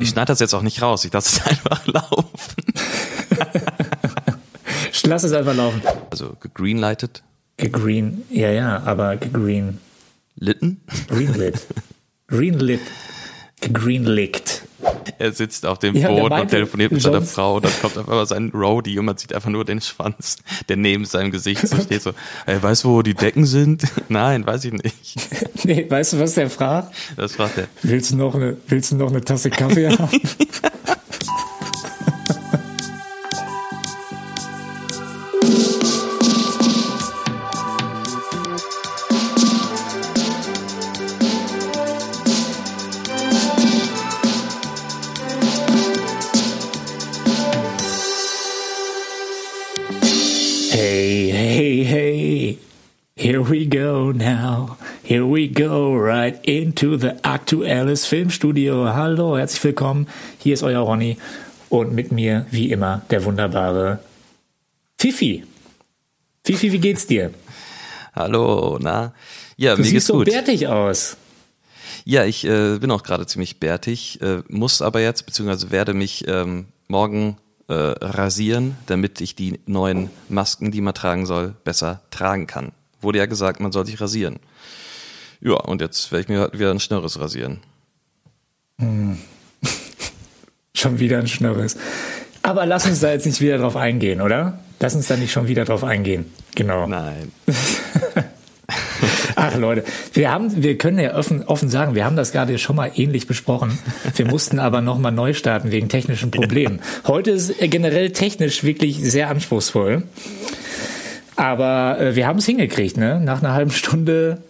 Ich schneide das jetzt auch nicht raus. Ich lasse es einfach laufen. Ich lass es einfach laufen. Also gegreenlightet. Gegreen, ja, ja, aber gegreen. Litten. Greenlit. Greenlit. Gegreenlickt. Er sitzt auf dem Ja, Boot und telefoniert mit seiner Frau und dann kommt auf einmal sein Roadie und man sieht einfach nur den Schwanz, der neben seinem Gesicht so steht so, ey, weißt du, wo die Decken sind? Nein, weiß ich nicht. Nee, weißt du, was der fragt? Das fragt er. Willst du noch eine, willst du noch eine Tasse Kaffee haben? Here we go now. Here we go right into the aktuelles Filmstudio. Hallo, herzlich willkommen. Hier ist euer Ronny und mit mir, wie immer, der wunderbare Fifi. Fifi, wie geht's dir? Hallo, na? Ja, Du mir siehst geht's so gut. bärtig aus. Ja, ich äh, bin auch gerade ziemlich bärtig, äh, muss aber jetzt, beziehungsweise werde mich ähm, morgen äh, rasieren, damit ich die neuen Masken, die man tragen soll, besser tragen kann. Wurde ja gesagt, man soll sich rasieren. Ja, und jetzt werde ich mir wieder ein Schnörres rasieren. Schon wieder ein Schnörres. Aber lass uns da jetzt nicht wieder drauf eingehen, oder? Lass uns da nicht schon wieder drauf eingehen. Genau. Nein. Ach Leute, wir haben, wir können ja offen, offen sagen, wir haben das gerade schon mal ähnlich besprochen. Wir mussten aber nochmal neu starten wegen technischen Problemen. Heute ist generell technisch wirklich sehr anspruchsvoll. Aber äh, wir haben es hingekriegt, ne? Nach einer halben Stunde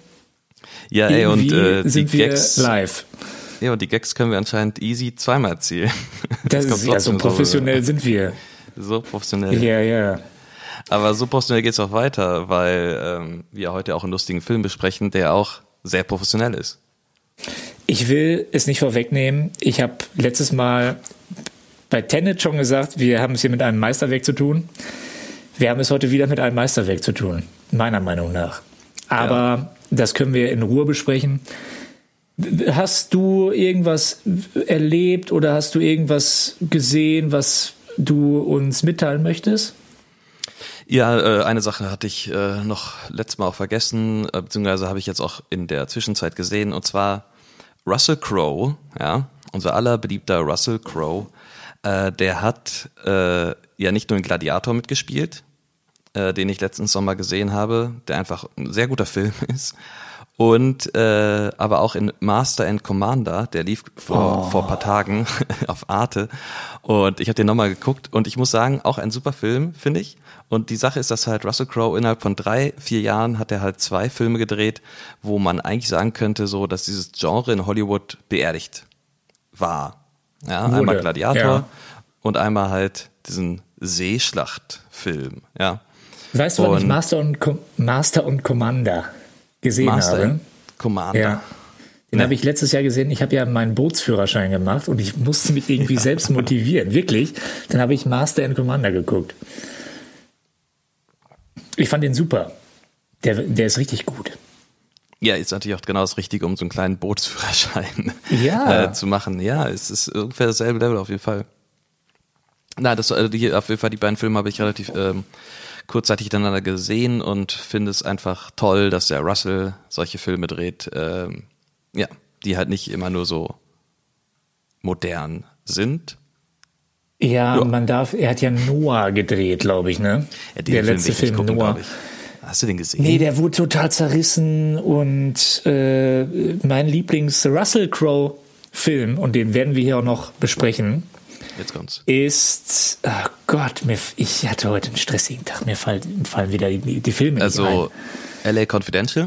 Ja, ey, und äh, die sind wir Gags, live. ja, und die Gags können wir anscheinend easy zweimal erzählen. Das kommt ist ja so professionell sind wir. So, so professionell. Ja, ja. Aber so professionell geht's auch weiter, weil ähm, wir heute auch einen lustigen Film besprechen, der auch sehr professionell ist. Ich will es nicht vorwegnehmen. Ich habe letztes Mal bei Tenet schon gesagt, wir haben es hier mit einem Meisterwerk zu tun. Wir haben es heute wieder mit einem Meisterwerk zu tun, meiner Meinung nach. Aber das können wir in Ruhe besprechen. Hast du irgendwas erlebt oder hast du irgendwas gesehen, was du uns mitteilen möchtest? Ja, äh, eine Sache hatte ich äh, noch letztes Mal auch vergessen, äh, beziehungsweise habe ich jetzt auch in der Zwischenzeit gesehen, und zwar Russell Crowe, ja, unser aller beliebter Russell Crowe, äh, der hat äh, ja nicht nur in Gladiator mitgespielt, äh, den ich letzten Sommer gesehen habe, der einfach ein sehr guter Film ist. Und äh, aber auch in Master and Commander, der lief vor, vor ein paar Tagen auf Arte. Und ich habe den nochmal geguckt und ich muss sagen, auch ein super Film, finde ich. Und die Sache ist, dass halt Russell Crowe innerhalb von drei, vier Jahren hat er halt zwei Filme gedreht, wo man eigentlich sagen könnte, so, dass dieses Genre in Hollywood beerdigt war. Ja, Wurde, einmal Gladiator ja. und einmal halt diesen Seeschlachtfilm, ja. Weißt du, was ich Master und, Com Master und Commander gesehen Master habe? and Commander. Ja. Den Ja. habe ich letztes Jahr gesehen. Ich habe ja meinen Bootsführerschein gemacht und ich musste mich irgendwie selbst motivieren. Wirklich. Dann habe ich Master and Commander geguckt. Ich fand den super. Der, der ist richtig gut. Ja, ist natürlich auch genau das Richtige, um so einen kleinen Bootsführerschein Ja. äh, zu machen. Ja, es ist ungefähr dasselbe Level auf jeden Fall. Nein, das also die, auf jeden Fall die beiden Filme habe ich relativ ähm, kurzzeitig hintereinander gesehen und finde es einfach toll, dass der Russell solche Filme dreht. Ähm, ja, die halt nicht immer nur so modern sind. Ja, Ja. man darf, er hat ja Noah gedreht, glaube ich, ne? Ja, der Film letzte Film gucken, Noah. Hast du den gesehen? Nee, der wurde total zerrissen und äh, mein Lieblings-Russell Crowe-Film, und den werden wir hier auch noch besprechen, Jetzt kommt's. ist, oh Gott, mir, ich hatte heute einen stressigen Tag, mir fallen, fallen wieder die, die Filme Also nicht LA Confidential?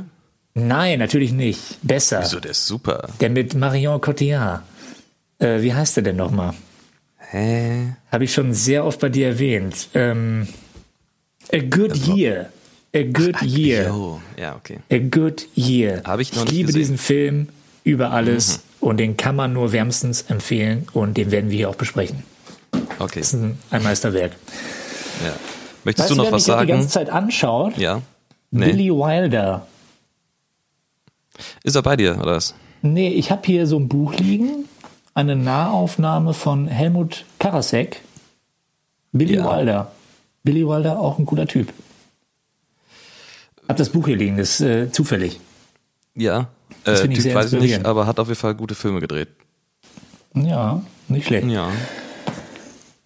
ein. Nein, natürlich nicht. Besser. Wieso, der ist super. Der mit Marion Cotillard. Äh, wie heißt der denn nochmal? Hä? Habe ich schon sehr oft bei dir erwähnt. Ähm, A Good Year. A Good Year. Jo, ja, okay. A Good Year. Hab ich noch ich liebe gesehen. diesen Film über alles Mhm. und den kann man nur wärmstens empfehlen und den werden wir hier auch besprechen. Okay, Das ist ein, ein Meisterwerk. ja. Möchtest Weißt du noch was mich die ganze sagen? Zeit anschaut? Ja. Nee. Billy Wilder. Ist er bei dir, oder was? Nee, ich habe hier so ein Buch liegen eine Nahaufnahme von Helmut Karasek, Billy Ja. Wilder. Billy Wilder, auch ein cooler Typ. Hab das Buch hier liegen, das ist äh, zufällig. Ja, Das äh, ich Typ weiß ich nicht, aber hat auf jeden Fall gute Filme gedreht. Ja, nicht schlecht. Ja.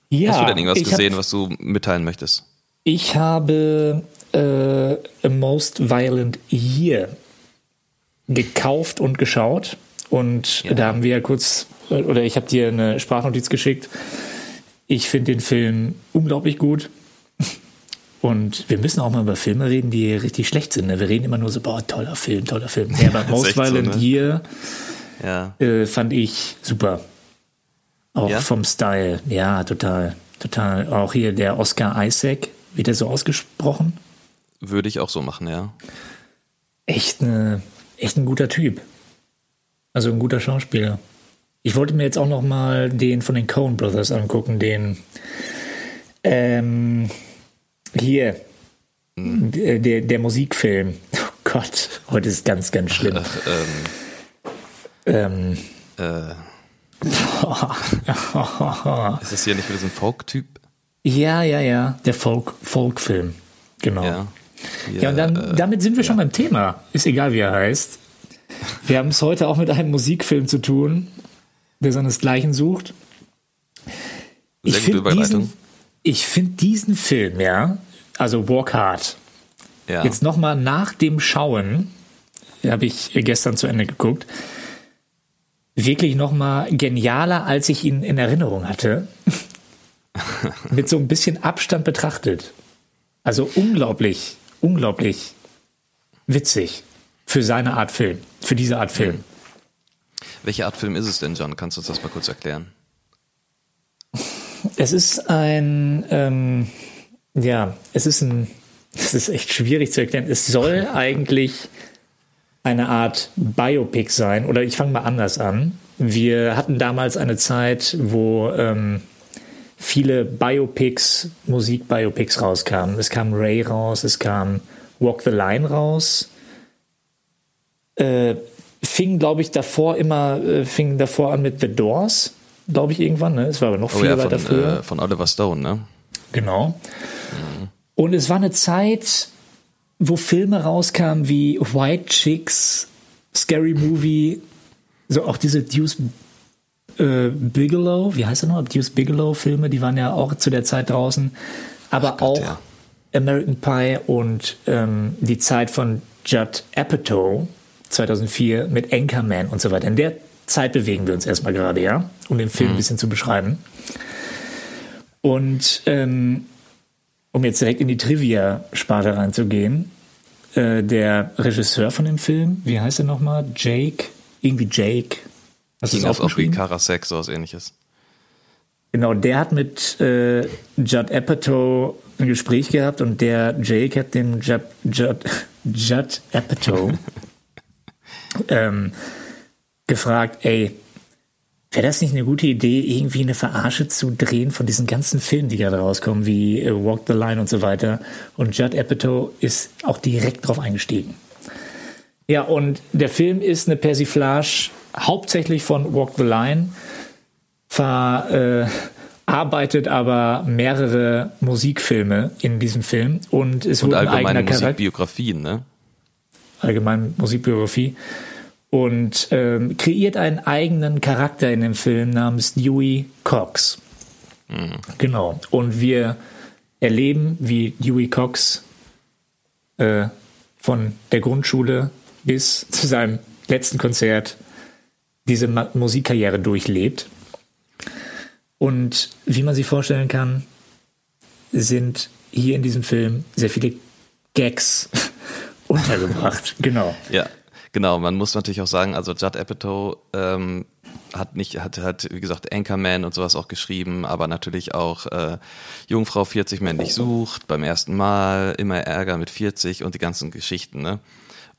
Ja, Hast du denn irgendwas gesehen, Hab, was du mitteilen möchtest? ich habe äh, A Most Violent Year gekauft und geschaut. Und Ja. da haben wir ja kurz, äh, oder ich habe dir eine Sprachnotiz geschickt. Ich finde den Film unglaublich gut. Und wir müssen auch mal über Filme reden, die richtig schlecht sind. Ne? Wir reden immer nur so, boah, toller Film, toller Film. Ja, aber Most echt so, Violent ne? Year Ja. äh, fand ich super. Auch Ja? vom Style. Ja, total. Total. Auch hier der Oscar Isaac, wird der so ausgesprochen? Würde ich auch so machen, ja. Echt, eine, echt ein guter Typ. Also ein guter Schauspieler. Ich wollte mir jetzt auch noch mal den von den Coen Brothers angucken, den ähm, hier, der, der, der Musikfilm. Oh Gott, heute ist ganz, ganz schlimm. Ähm, Ähm, äh, ist das hier nicht mit diesem Folk-Typ? ja, ja, ja, der Folk, Folkfilm. Genau. Ja. Hier, Ja, und dann, äh, damit sind wir schon beim Thema. Ist egal, wie er heißt. Wir haben es heute auch mit einem Musikfilm zu tun, der seinesgleichen sucht. sehr gute find Überleitung. diesen, ich finde diesen Film, ja, also Walk Hard, ja. jetzt nochmal nach dem Schauen, habe ich gestern zu Ende geguckt, wirklich nochmal genialer, als ich ihn in Erinnerung hatte. Mit so ein bisschen Abstand betrachtet. Also unglaublich, unglaublich witzig für seine Art Film, für diese Art Film. Welche Art Film ist es denn, John? Kannst du uns das mal kurz erklären? Es ist ein, ähm, ja, es ist ein, es ist echt schwierig zu erklären. Es soll eigentlich eine Art Biopic sein, oder ich fange mal anders an. Wir hatten damals eine Zeit, wo ähm, viele Biopics, Musik-Biopics rauskamen. Es kam Ray raus, es kam Walk the Line raus. Äh, fing, glaube ich, davor immer, äh, fing davor an mit The Doors, glaube ich, irgendwann. Ne? Es war aber noch Oh viel ja, weiter von, früher. äh, von Oliver Stone, ne? Genau. Und es war eine Zeit, wo Filme rauskamen wie White Chicks, Scary Movie, so auch diese Deuce äh, Bigelow, wie heißt er noch? Deuce Bigelow Filme, die waren ja auch zu der Zeit draußen. Aber Gott, auch ja. American Pie und ähm, die Zeit von Judd Apatow 2004 mit Anchorman und so weiter. In der Zeit bewegen wir uns erstmal gerade, ja, um den Film ein bisschen zu beschreiben. Und ähm, um jetzt direkt in die Trivia-Sparte reinzugehen, äh, der Regisseur von dem Film, wie heißt er nochmal? Jake? Irgendwie Jake. Hast du das auch wie? Karasek, so was ähnliches. Genau, der hat mit äh, Judd Apatow ein Gespräch gehabt und der Jake hat dem Judd, Judd, Judd Apatow ähm, gefragt, ey, wäre das nicht eine gute Idee, irgendwie eine Verarsche zu drehen von diesen ganzen Filmen, die gerade rauskommen, wie äh, Walk the Line und so weiter. Und Judd Apatow ist auch direkt drauf eingestiegen. Ja, und der Film ist eine Persiflage hauptsächlich von Walk the Line, verarbeitet aber mehrere Musikfilme in diesem Film und es Und wurde ein eigener allgemeine Musikbiografien, ne? allgemein Musikbiografie und ähm, kreiert einen eigenen Charakter in dem Film namens Dewey Cox. Genau. Und wir erleben, wie Dewey Cox äh, von der Grundschule bis zu seinem letzten Konzert diese Ma Musikkarriere durchlebt. Und wie man sich vorstellen kann, sind hier in diesem Film sehr viele Gags untergebracht. Genau. Ja, genau. Man muss natürlich auch sagen, also Judd Apatow ähm, hat nicht, hat, hat, wie gesagt, Anchorman und sowas auch geschrieben, aber natürlich auch äh, Jungfrau 40 männlich sucht, beim ersten Mal, immer Ärger mit 40 und die ganzen Geschichten, ne?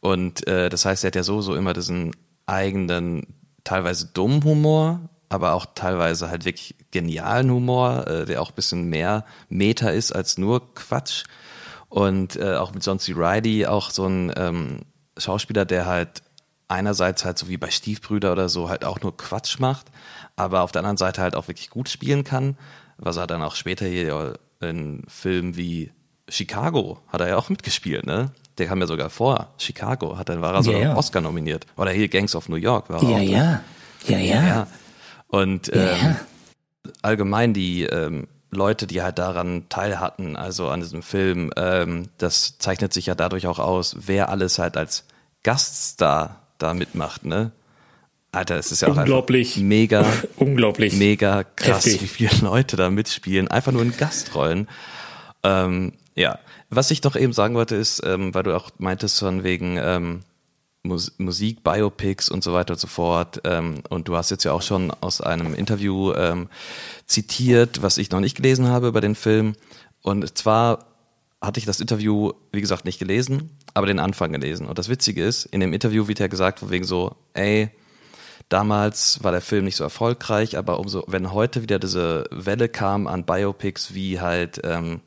Und äh, das heißt, er hat ja so, so immer diesen eigenen, teilweise dummen Humor, aber auch teilweise halt wirklich genialen Humor, äh, der auch ein bisschen mehr Meta ist als nur Quatsch. Und äh, auch mit John C. Reilly auch so ein ähm, Schauspieler, der halt einerseits halt so wie bei Stiefbrüder oder so halt auch nur Quatsch macht, aber auf der anderen Seite halt auch wirklich gut spielen kann, was er dann auch später hier in Filmen wie Chicago hat er ja auch mitgespielt, ne? Der kam ja sogar vor. Chicago hat dann war er sogar ja, ja. Oscar nominiert. Oder hier Gangs of New York war er ja, auch. Ja, ja, ja, ja. Und ähm, allgemein die ähm, Leute, die halt daran teil hatten, also an diesem Film, ähm, das zeichnet sich ja dadurch auch aus, wer alles halt als Gaststar da mitmacht, ne? Alter, es ist ja auch unglaublich, mega, unglaublich, mega krass, heftig. wie viele Leute da mitspielen, einfach nur in Gastrollen. Ähm, ja, was ich doch eben sagen wollte ist, ähm, weil du auch meintest von wegen ähm, Mus Musik, Biopics und so weiter und so fort. Ähm, und du hast jetzt ja auch schon aus einem Interview ähm, zitiert, was ich noch nicht gelesen habe über den Film. Und zwar hatte ich das Interview, wie gesagt, nicht gelesen, aber den Anfang gelesen. Und das Witzige ist, in dem Interview wird ja gesagt, von wegen so, ey, damals war der Film nicht so erfolgreich, aber umso, wenn heute wieder diese Welle kam an Biopics wie halt ähm,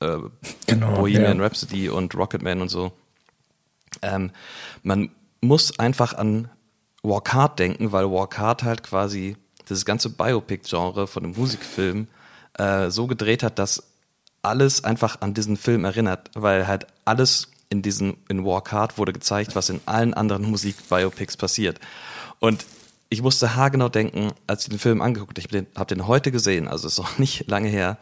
äh, genau, Bohemian ja. Rhapsody und Rocketman und so, ähm, man muss einfach an Walk Hard denken, weil Walk Hard halt quasi das ganze Biopic-Genre von dem Musikfilm äh, so gedreht hat, dass alles einfach an diesen Film erinnert, weil halt alles in diesen in Walk Hard wurde gezeigt, was in allen anderen Musik-Biopics passiert. Und ich musste haargenau denken, als ich den Film angeguckt habe, ich habe den heute gesehen, also ist noch nicht lange her.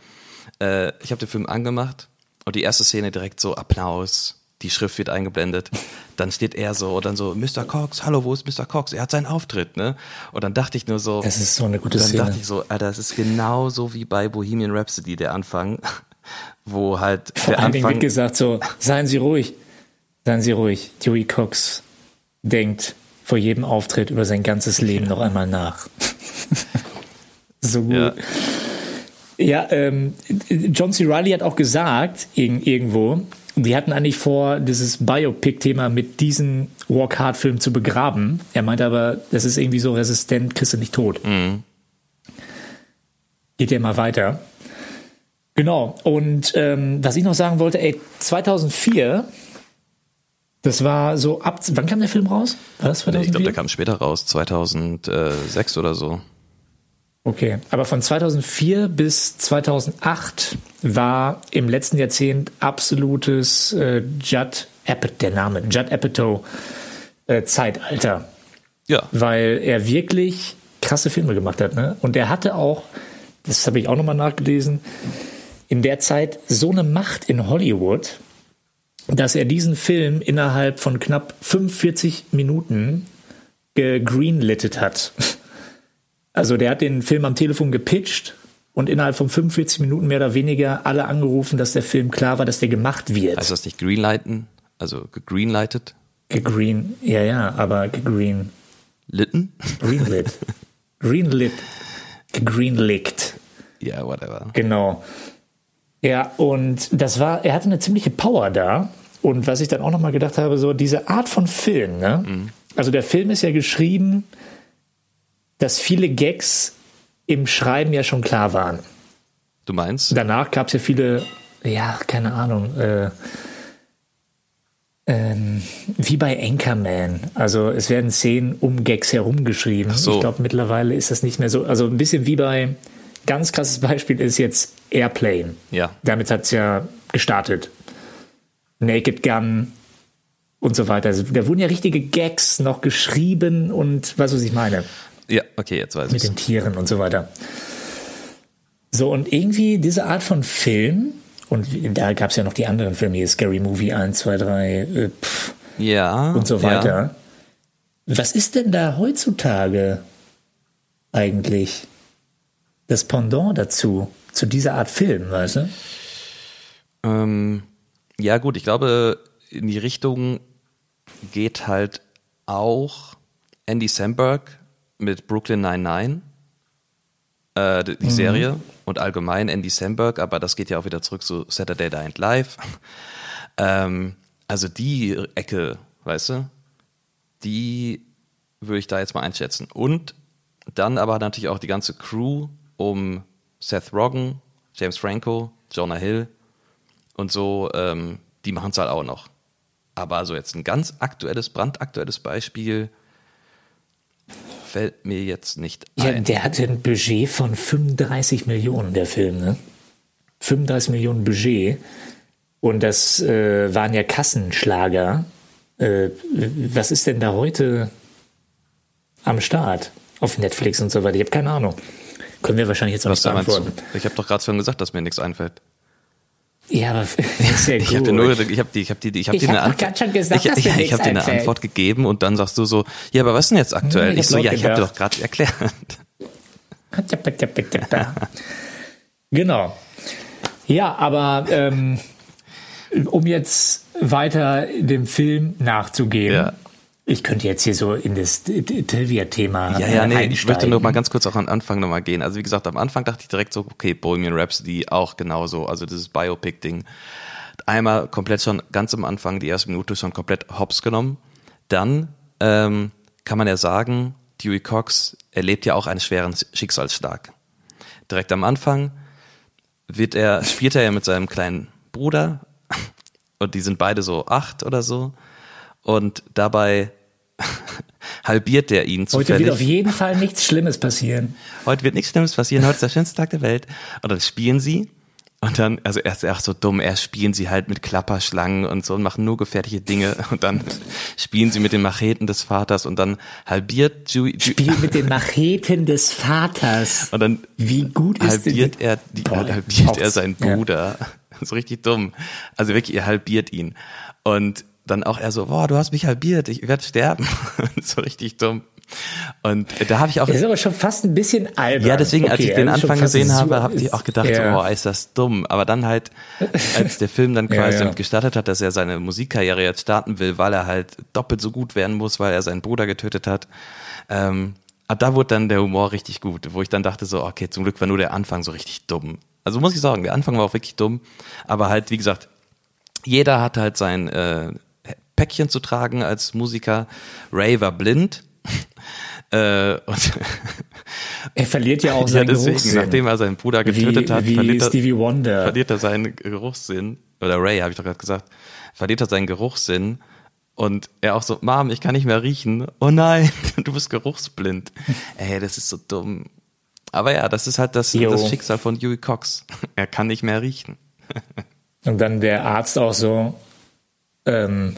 Äh, ich habe den Film angemacht und die erste Szene direkt so Applaus, die Schrift wird eingeblendet. Dann steht er so, und dann so, Mr. Cox, hallo, wo ist Mr. Cox? Er hat seinen Auftritt, ne? Und dann dachte ich nur so. Das ist so eine gute dann Szene. Dann dachte ich so, Alter, das ist genauso wie bei Bohemian Rhapsody, der Anfang, wo halt Vor der Anfang. wird gesagt so, seien Sie ruhig, seien Sie ruhig. Dewey Cox denkt vor jedem Auftritt über sein ganzes Leben noch einmal nach. so gut. Ja. Ja, ähm, John C. Reilly hat auch gesagt, irgendwo, die hatten eigentlich vor, dieses Biopic-Thema mit diesem Walk Hard-Film zu begraben. Er meinte aber, das ist irgendwie so resistent, kriegst du nicht tot. Mhm. Geht ja mal weiter. Genau. Und ähm, was ich noch sagen wollte, ey, 2004, das war so ab, wann kam der Film raus? War das 2004? Ich glaube, der kam später raus, 2006 oder so. Okay, aber von 2004 bis 2008 war im letzten Jahrzehnt absolutes äh, Judd Apatow, der Name, Judd Apatow äh, Zeitalter. Ja. Weil er wirklich krasse Filme gemacht hat. Ne? Und er hatte auch, das habe ich auch nochmal nachgelesen, in der Zeit so eine Macht in Hollywood, dass er diesen Film innerhalb von knapp 45 Minuten gegreenlittet hat. Also der hat den Film am Telefon gepitcht und innerhalb von 45 Minuten mehr oder weniger alle angerufen, dass der Film klar war, dass der gemacht wird. Heißt das nicht greenlighten? Also gegreenlightet? Gegreen, ja, ja, aber gegreen. Litten? Greenlit. Greenlit. Gegreenlickt. Ja, yeah, whatever. Genau. Ja, und das war, er hatte eine ziemliche Power da. Und was ich dann auch nochmal gedacht habe, so diese Art von Film, ne? Mhm. Also der Film ist ja geschrieben, dass viele Gags im Schreiben ja schon klar waren. Du meinst? Danach gab es ja viele, ja, keine Ahnung, äh, ähm, wie bei Anchorman. Also es werden Szenen um Gags herumgeschrieben. So. Ich glaube, mittlerweile ist das nicht mehr so. Also ein bisschen wie bei, ganz krasses Beispiel ist jetzt Airplane. Ja. Damit hat es ja gestartet. Naked Gun und so weiter. Also, da wurden ja richtige Gags noch geschrieben und was, was ich meine. Ja, okay, jetzt weiß ich. Mit den Tieren und so weiter. So, und irgendwie diese Art von Film, und da gab es ja noch die anderen Filme, hier Scary Movie 1, 2, 3, äh, pff, ja, und so weiter. Ja. Was ist denn da heutzutage eigentlich das Pendant dazu, zu dieser Art Film, weißt du? Ähm, ja, gut, ich glaube, in die Richtung geht halt auch Andy Samberg mit Brooklyn 99, äh, die, die mhm. Serie und allgemein Andy Samberg, aber das geht ja auch wieder zurück zu Saturday Night Live. ähm, also die Ecke, weißt du, die würde ich da jetzt mal einschätzen. Und dann aber natürlich auch die ganze Crew um Seth Rogen, James Franco, Jonah Hill und so, ähm, die machen es halt auch noch. Aber so jetzt ein ganz aktuelles, brandaktuelles Beispiel fällt mir jetzt nicht Ja, ein. der hatte ein Budget von 35 Millionen, der Film, ne? 35 Millionen Budget. Und das äh, waren ja Kassenschlager. Äh, was ist denn da heute am Start auf Netflix und so weiter? Ich habe keine Ahnung. Können wir wahrscheinlich jetzt auch Was nicht beantworten. Ich habe doch gerade schon gesagt, dass mir nichts einfällt. Ja, aber ja Ich habe nur, ich habe die, ich habe die, ich habe dir eine Antwort, schon gesagt, ich, dass ich, habe dir eine. Antwort gegeben und dann sagst du so, ja, aber was ist denn jetzt aktuell? Hm, ich ich so, ja, ich habe dir doch gerade erklärt. Genau. Ja, aber ähm, um jetzt weiter dem Film nachzugehen, Ja. Ich könnte jetzt hier so in das T- T- Trivia-Thema Ja, ja, nee, ich einsteigen. möchte nur mal ganz kurz auch am Anfang nochmal gehen. Also wie gesagt, am Anfang dachte ich direkt so, okay, Bohemian Rhapsody auch genauso, also dieses Biopic-Ding. Einmal komplett schon, ganz am Anfang, die erste Minute schon komplett hops genommen. Dann ähm, kann man ja sagen, Dewey Cox erlebt ja auch einen schweren Schicksalsschlag. Direkt am Anfang wird er, spielt er ja mit seinem kleinen Bruder und die sind beide so acht oder so und dabei halbiert er ihn Heute zufällig. wird auf jeden Fall nichts Schlimmes passieren. Heute wird nichts Schlimmes passieren, heute ist der schönste Tag der Welt. Und dann spielen sie und dann, also er ist ja auch so dumm, erst spielen sie halt mit Klapperschlangen und so und machen nur gefährliche Dinge und dann spielen sie mit den Macheten des Vaters und dann halbiert Dewey, Dewey Spiel mit den Macheten des Vaters. und dann Wie gut ist halbiert er, die, Boah, halbiert er seinen ja. Bruder. So richtig dumm. Also wirklich, er halbiert ihn. Und dann auch er so, boah, du hast mich halbiert, ich werde sterben. so richtig dumm. Und da habe ich auch Das ist aber schon fast ein bisschen albern. ja, deswegen, als Okay, ich den also Anfang gesehen habe, habe ich auch gedacht, Ja. so, oh, ist das dumm. Aber dann halt, als der Film dann Ja, quasi ja. damit gestartet hat, dass er seine Musikkarriere jetzt starten will, weil er halt doppelt so gut werden muss, weil er seinen Bruder getötet hat, ähm, ab da wurde dann der Humor richtig gut, wo ich dann dachte so, okay, zum Glück war nur der Anfang so richtig dumm. Also muss ich sagen, der Anfang war auch wirklich dumm, aber halt, wie gesagt, jeder hat halt sein äh, Päckchen zu tragen als Musiker. Ray war blind. äh, Er verliert ja auch ja, seinen deswegen, Geruchssinn. nachdem er seinen Bruder getötet wie, hat, wie verliert, er, verliert er seinen Geruchssinn. Oder Ray, habe ich doch gerade gesagt. Verliert er seinen Geruchssinn. Und er auch so, Mom, ich kann nicht mehr riechen. Oh nein, du bist geruchsblind. Ey, das ist so dumm. Aber ja, das ist halt das, das Schicksal von Dewey Cox. Er kann nicht mehr riechen. Und dann der Arzt auch so, ähm,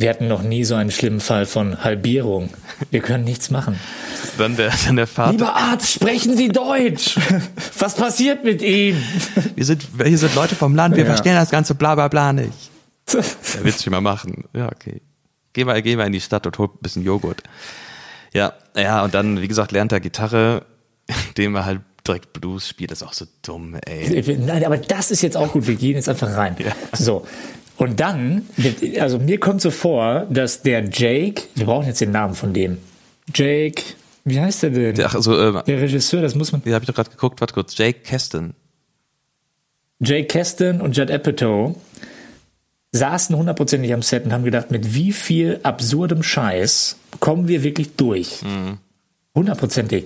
wir hatten noch nie so einen schlimmen Fall von Halbierung. Wir können nichts machen. Dann der, dann der Vater. Lieber Arzt, sprechen Sie Deutsch! Was passiert mit ihm? Wir sind, hier sind Leute vom Land, wir Ja. verstehen das ganze bla bla bla nicht. Ja, willst du mal machen? Ja, okay. Geh mal, geh mal in die Stadt und hol ein bisschen Joghurt. Ja, ja, und dann, wie gesagt, lernt er Gitarre, indem er halt direkt Blues spielt. Das ist auch so dumm, ey. Nein, aber das ist jetzt auch gut. Wir gehen jetzt einfach rein. Ja. So. Und dann, also mir kommt so vor, dass der Jake, wir brauchen jetzt den Namen von dem. Jake, wie heißt der denn? Ach, also, äh, der Regisseur, das muss man. ja, hab ich doch gerade geguckt, warte kurz. Jake Keston. Jake Keston und Judd Apatow saßen hundertprozentig am Set und haben gedacht, mit wie viel absurdem Scheiß kommen wir wirklich durch. Hundertprozentig.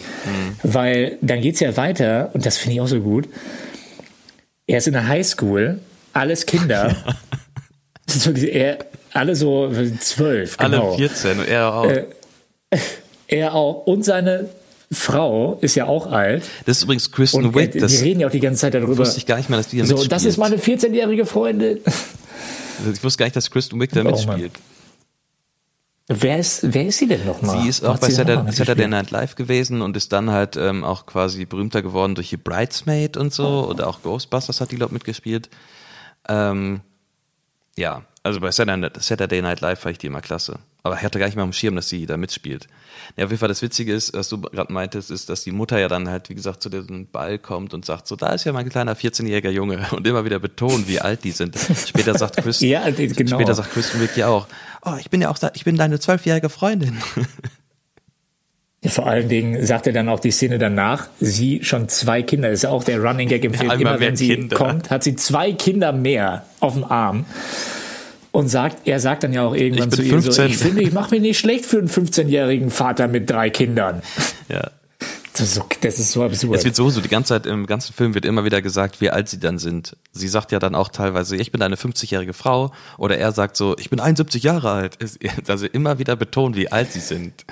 Weil dann geht's ja weiter, und das finde ich auch so gut. Er ist in der Highschool, alles Kinder. so, die- er, alle so zwölf, genau. Alle 14 und er auch. Er auch. Und seine Frau ist ja auch alt. das ist übrigens Kristen Und Wiig. wir Das reden ja auch die ganze Zeit darüber. wusste ich gar nicht mehr, dass die da So, mitspielt. das ist meine 14-jährige Freundin. ich wusste gar nicht, dass Kristen Wiig da Oh, Mann. mitspielt. Wer ist, wer ist sie denn nochmal? Sie ist auch bei Saturday, Saturday Night Live gewesen und ist dann halt ähm, auch quasi berühmter geworden durch die Bridesmaid und so oder auch Ghostbusters hat die glaube mitgespielt. Ähm, ja, also bei Saturday, Night Live fand ich die immer klasse. Aber ich hatte gar nicht mal am Schirm, dass sie da mitspielt. Ja, auf jeden Fall das Witzige ist, was du gerade meintest, ist, dass die Mutter ja dann halt, wie gesagt, zu diesem Ball kommt und sagt so, da ist ja mein kleiner 14-jähriger Junge und immer wieder betont, wie alt die sind. Später sagt Kristen, Ja, genau. später sagt Kristen Wiig ja auch, oh, ich bin ja auch, ich bin deine zwölfjährige Freundin. Ja, vor allen Dingen sagt er dann auch die Szene danach, sie schon zwei Kinder, das ist ja auch der Running Gag im Film, immer immer, wenn sie Kinder. kommt, hat sie zwei Kinder mehr auf dem Arm. Und sagt, er sagt dann ja auch irgendwann zu ihr so, 15. ich finde, ich mache mich nicht schlecht für einen 15-jährigen Vater mit drei Kindern. Ja. So, ist so, das ist so absurd. Es wird so, so die ganze Zeit im ganzen Film wird immer wieder gesagt, wie alt sie dann sind. Sie sagt ja dann auch teilweise, ich bin eine 50-jährige Frau oder er sagt so, ich bin 71 Jahre alt. Also immer wieder betont, wie alt sie sind.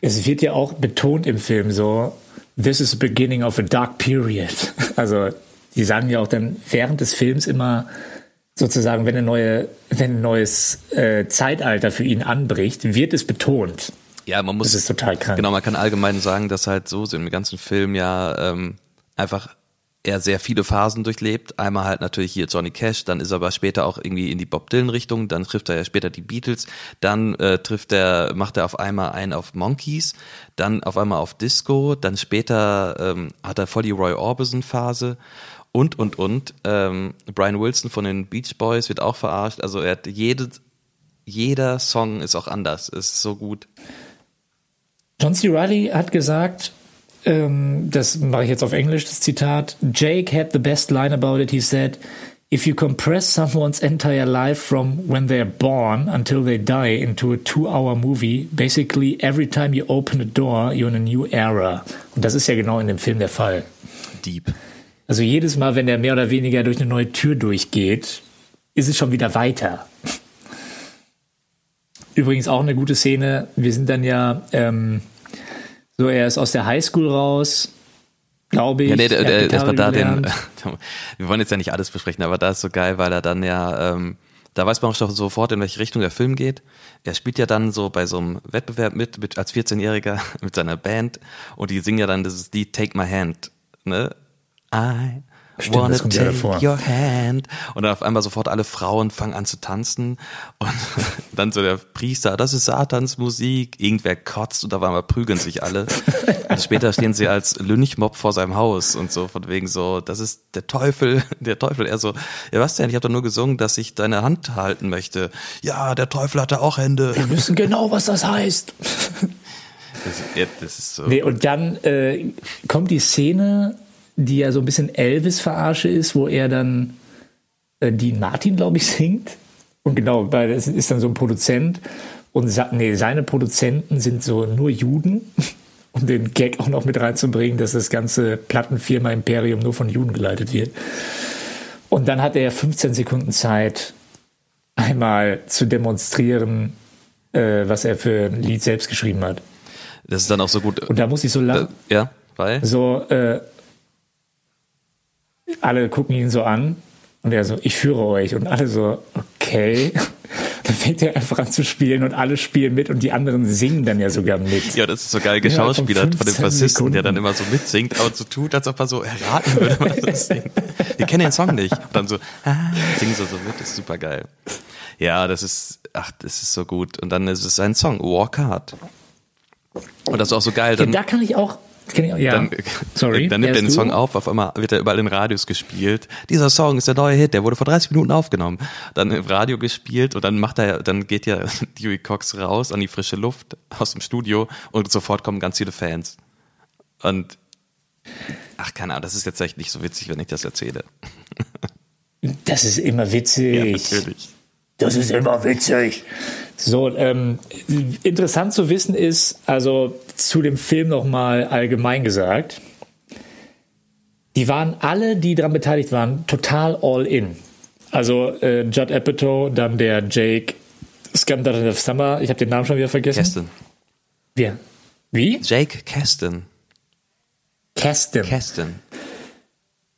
Es wird ja auch betont im Film so, this is the beginning of a dark period. Also die sagen ja auch dann während des Films immer sozusagen, wenn, eine neue, wenn ein neues äh, Zeitalter für ihn anbricht, wird es betont. Ja, man muss. Das ist total krank. Genau, man kann allgemein sagen, dass halt so im ganzen Film ja ähm, einfach er sehr viele Phasen durchlebt. Einmal halt natürlich hier Johnny Cash, dann ist er aber später auch irgendwie in die Bob Dylan Richtung, dann trifft er ja später die Beatles, dann äh, trifft er, macht er auf einmal einen auf Monkeys, dann auf einmal auf Disco, dann später ähm, hat er voll die Roy Orbison Phase und und und. Ähm, Brian Wilson von den Beach Boys wird auch verarscht. Also er hat jede, jeder Song ist auch anders, ist so gut. John C. Reilly hat gesagt, ähm, das mache ich jetzt auf Englisch, das Zitat, Jake had the best line about it. He said, if you compress someone's entire life from when they're born until they die into a two-hour movie, basically every time you open a door, you're in a new era. Und das ist ja genau in dem Film der Fall. Deep. Also jedes Mal, wenn er mehr oder weniger durch eine neue Tür durchgeht, ist es schon wieder weiter. Übrigens auch eine gute Szene. Wir sind dann ja ähm, so, er ist aus der Highschool raus, glaube ich. Ja, nee, der, der, erstmal da den, wir wollen jetzt ja nicht alles besprechen, aber da ist so geil, weil er dann ja, ähm, da weiß man auch schon sofort, in welche Richtung der Film geht. Er spielt ja dann so bei so einem Wettbewerb mit, mit als 14-Jähriger mit seiner Band und die singen ja dann dieses Lied Take My Hand, ne? I Stimmt, wanna take your hand. Und dann auf einmal sofort alle Frauen fangen an zu tanzen. Und dann so der Priester, das ist Satans Musik. Irgendwer kotzt und auf einmal prügeln sich alle. Und später stehen sie als Lynchmob vor seinem Haus und so von wegen so, das ist der Teufel, der Teufel. Er so, ja was denn? Ich habe doch nur gesungen, dass ich deine Hand halten möchte. Ja, der Teufel hatte auch Hände. Wir wissen genau, was das heißt. Das, das ist so. Nee, und dann äh, kommt die Szene, die ja so ein bisschen Elvis-Verarsche ist, wo er dann äh, Dean Martin, glaube ich, singt. Und genau, weil es ist dann so ein Produzent und nee, seine Produzenten sind so nur Juden, um den Gag auch noch mit reinzubringen, dass das ganze Plattenfirma Imperium nur von Juden geleitet wird. Und dann hat er 15 Sekunden Zeit, einmal zu demonstrieren, äh, was er für ein Lied selbst geschrieben hat. Das ist dann auch so gut. Und da muss ich so. Äh, ja, weil? So, äh, alle gucken ihn so an und er so, ich führe euch. Und alle so, okay. Dann fängt er einfach an zu spielen und alle spielen mit und die anderen singen dann ja sogar mit. Ja, das ist so geil geschauspielert von dem Bassisten, Sekunden. der dann immer so mitsingt, aber so tut, als ob er so erraten würde, was er singt. Wir kennen den Song nicht. Und dann so, ah, singen so, so mit, das ist super geil. Ja, das ist, ach, das ist so gut. Und dann ist es ein Song, Walk Hard. Und das ist auch so geil. Dann, ja, da kann ich auch, ja. Dann, Sorry, dann nimmt er den Song du? auf, auf einmal wird er überall in Radios gespielt. Dieser Song ist der neue Hit, der wurde vor 30 Minuten aufgenommen. Dann im Radio gespielt und dann macht er, dann geht ja Dewey Cox raus an die frische Luft aus dem Studio und sofort kommen ganz viele Fans. Und ach, keine Ahnung, das ist jetzt echt nicht so witzig, wenn ich das erzähle. Das ist immer witzig. Ja, natürlich. Das ist immer witzig. So, ähm, interessant zu wissen ist, also zu dem Film nochmal allgemein gesagt, die waren alle, die daran beteiligt waren, total all in. Also äh, Judd Apatow, dann der Jake Scandal of Summer, ich habe den Namen schon wieder vergessen. Kasten. Wer? Wie? Jake Kasten. Kasten. Kasten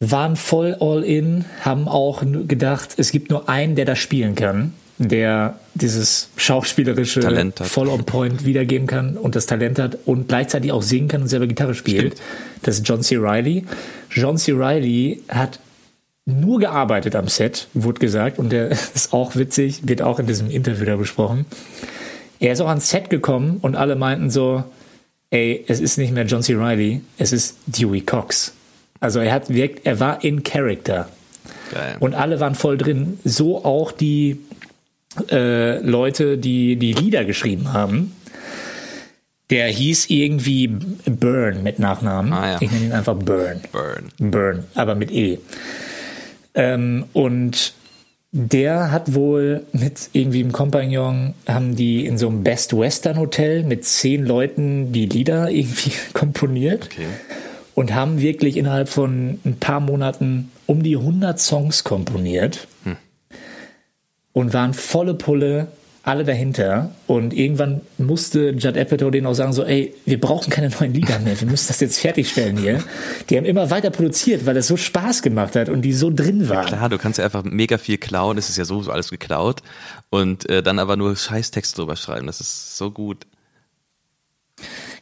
waren voll all in, haben auch gedacht, es gibt nur einen, der das spielen kann, der dieses schauspielerische voll on point wiedergeben kann und das Talent hat und gleichzeitig auch singen kann und selber Gitarre spielt. Stimmt. Das ist John C. Riley. John C. Riley hat nur gearbeitet am Set, wurde gesagt, und der ist auch witzig, wird auch in diesem Interview da besprochen. Er ist auch ans Set gekommen und alle meinten so, ey, es ist nicht mehr John C. Riley, es ist Dewey Cox. Also er hat wirkt, er war in Character. Geil. Und alle waren voll drin. So auch die äh, Leute, die die Lieder geschrieben haben. Der hieß irgendwie Burn mit Nachnamen. Ah, ja. Ich nenne ihn einfach Burn. Burn. Burn, aber mit E. Ähm, und der hat wohl mit irgendwie einem Kompagnon, haben die in so einem Best Western Hotel mit zehn Leuten die Lieder irgendwie komponiert Okay. und haben wirklich innerhalb von ein paar Monaten um die 100 Songs komponiert und waren volle Pulle alle dahinter und irgendwann musste Judd Apatow denen auch sagen so, ey, wir brauchen keine neuen Lieder mehr, wir müssen das jetzt fertigstellen hier. Die haben immer weiter produziert, weil es so Spaß gemacht hat und die so drin waren. Klar, du kannst ja einfach mega viel klauen, es ist ja sowieso alles geklaut und äh, dann aber nur Scheißtext drüber schreiben, das ist so gut.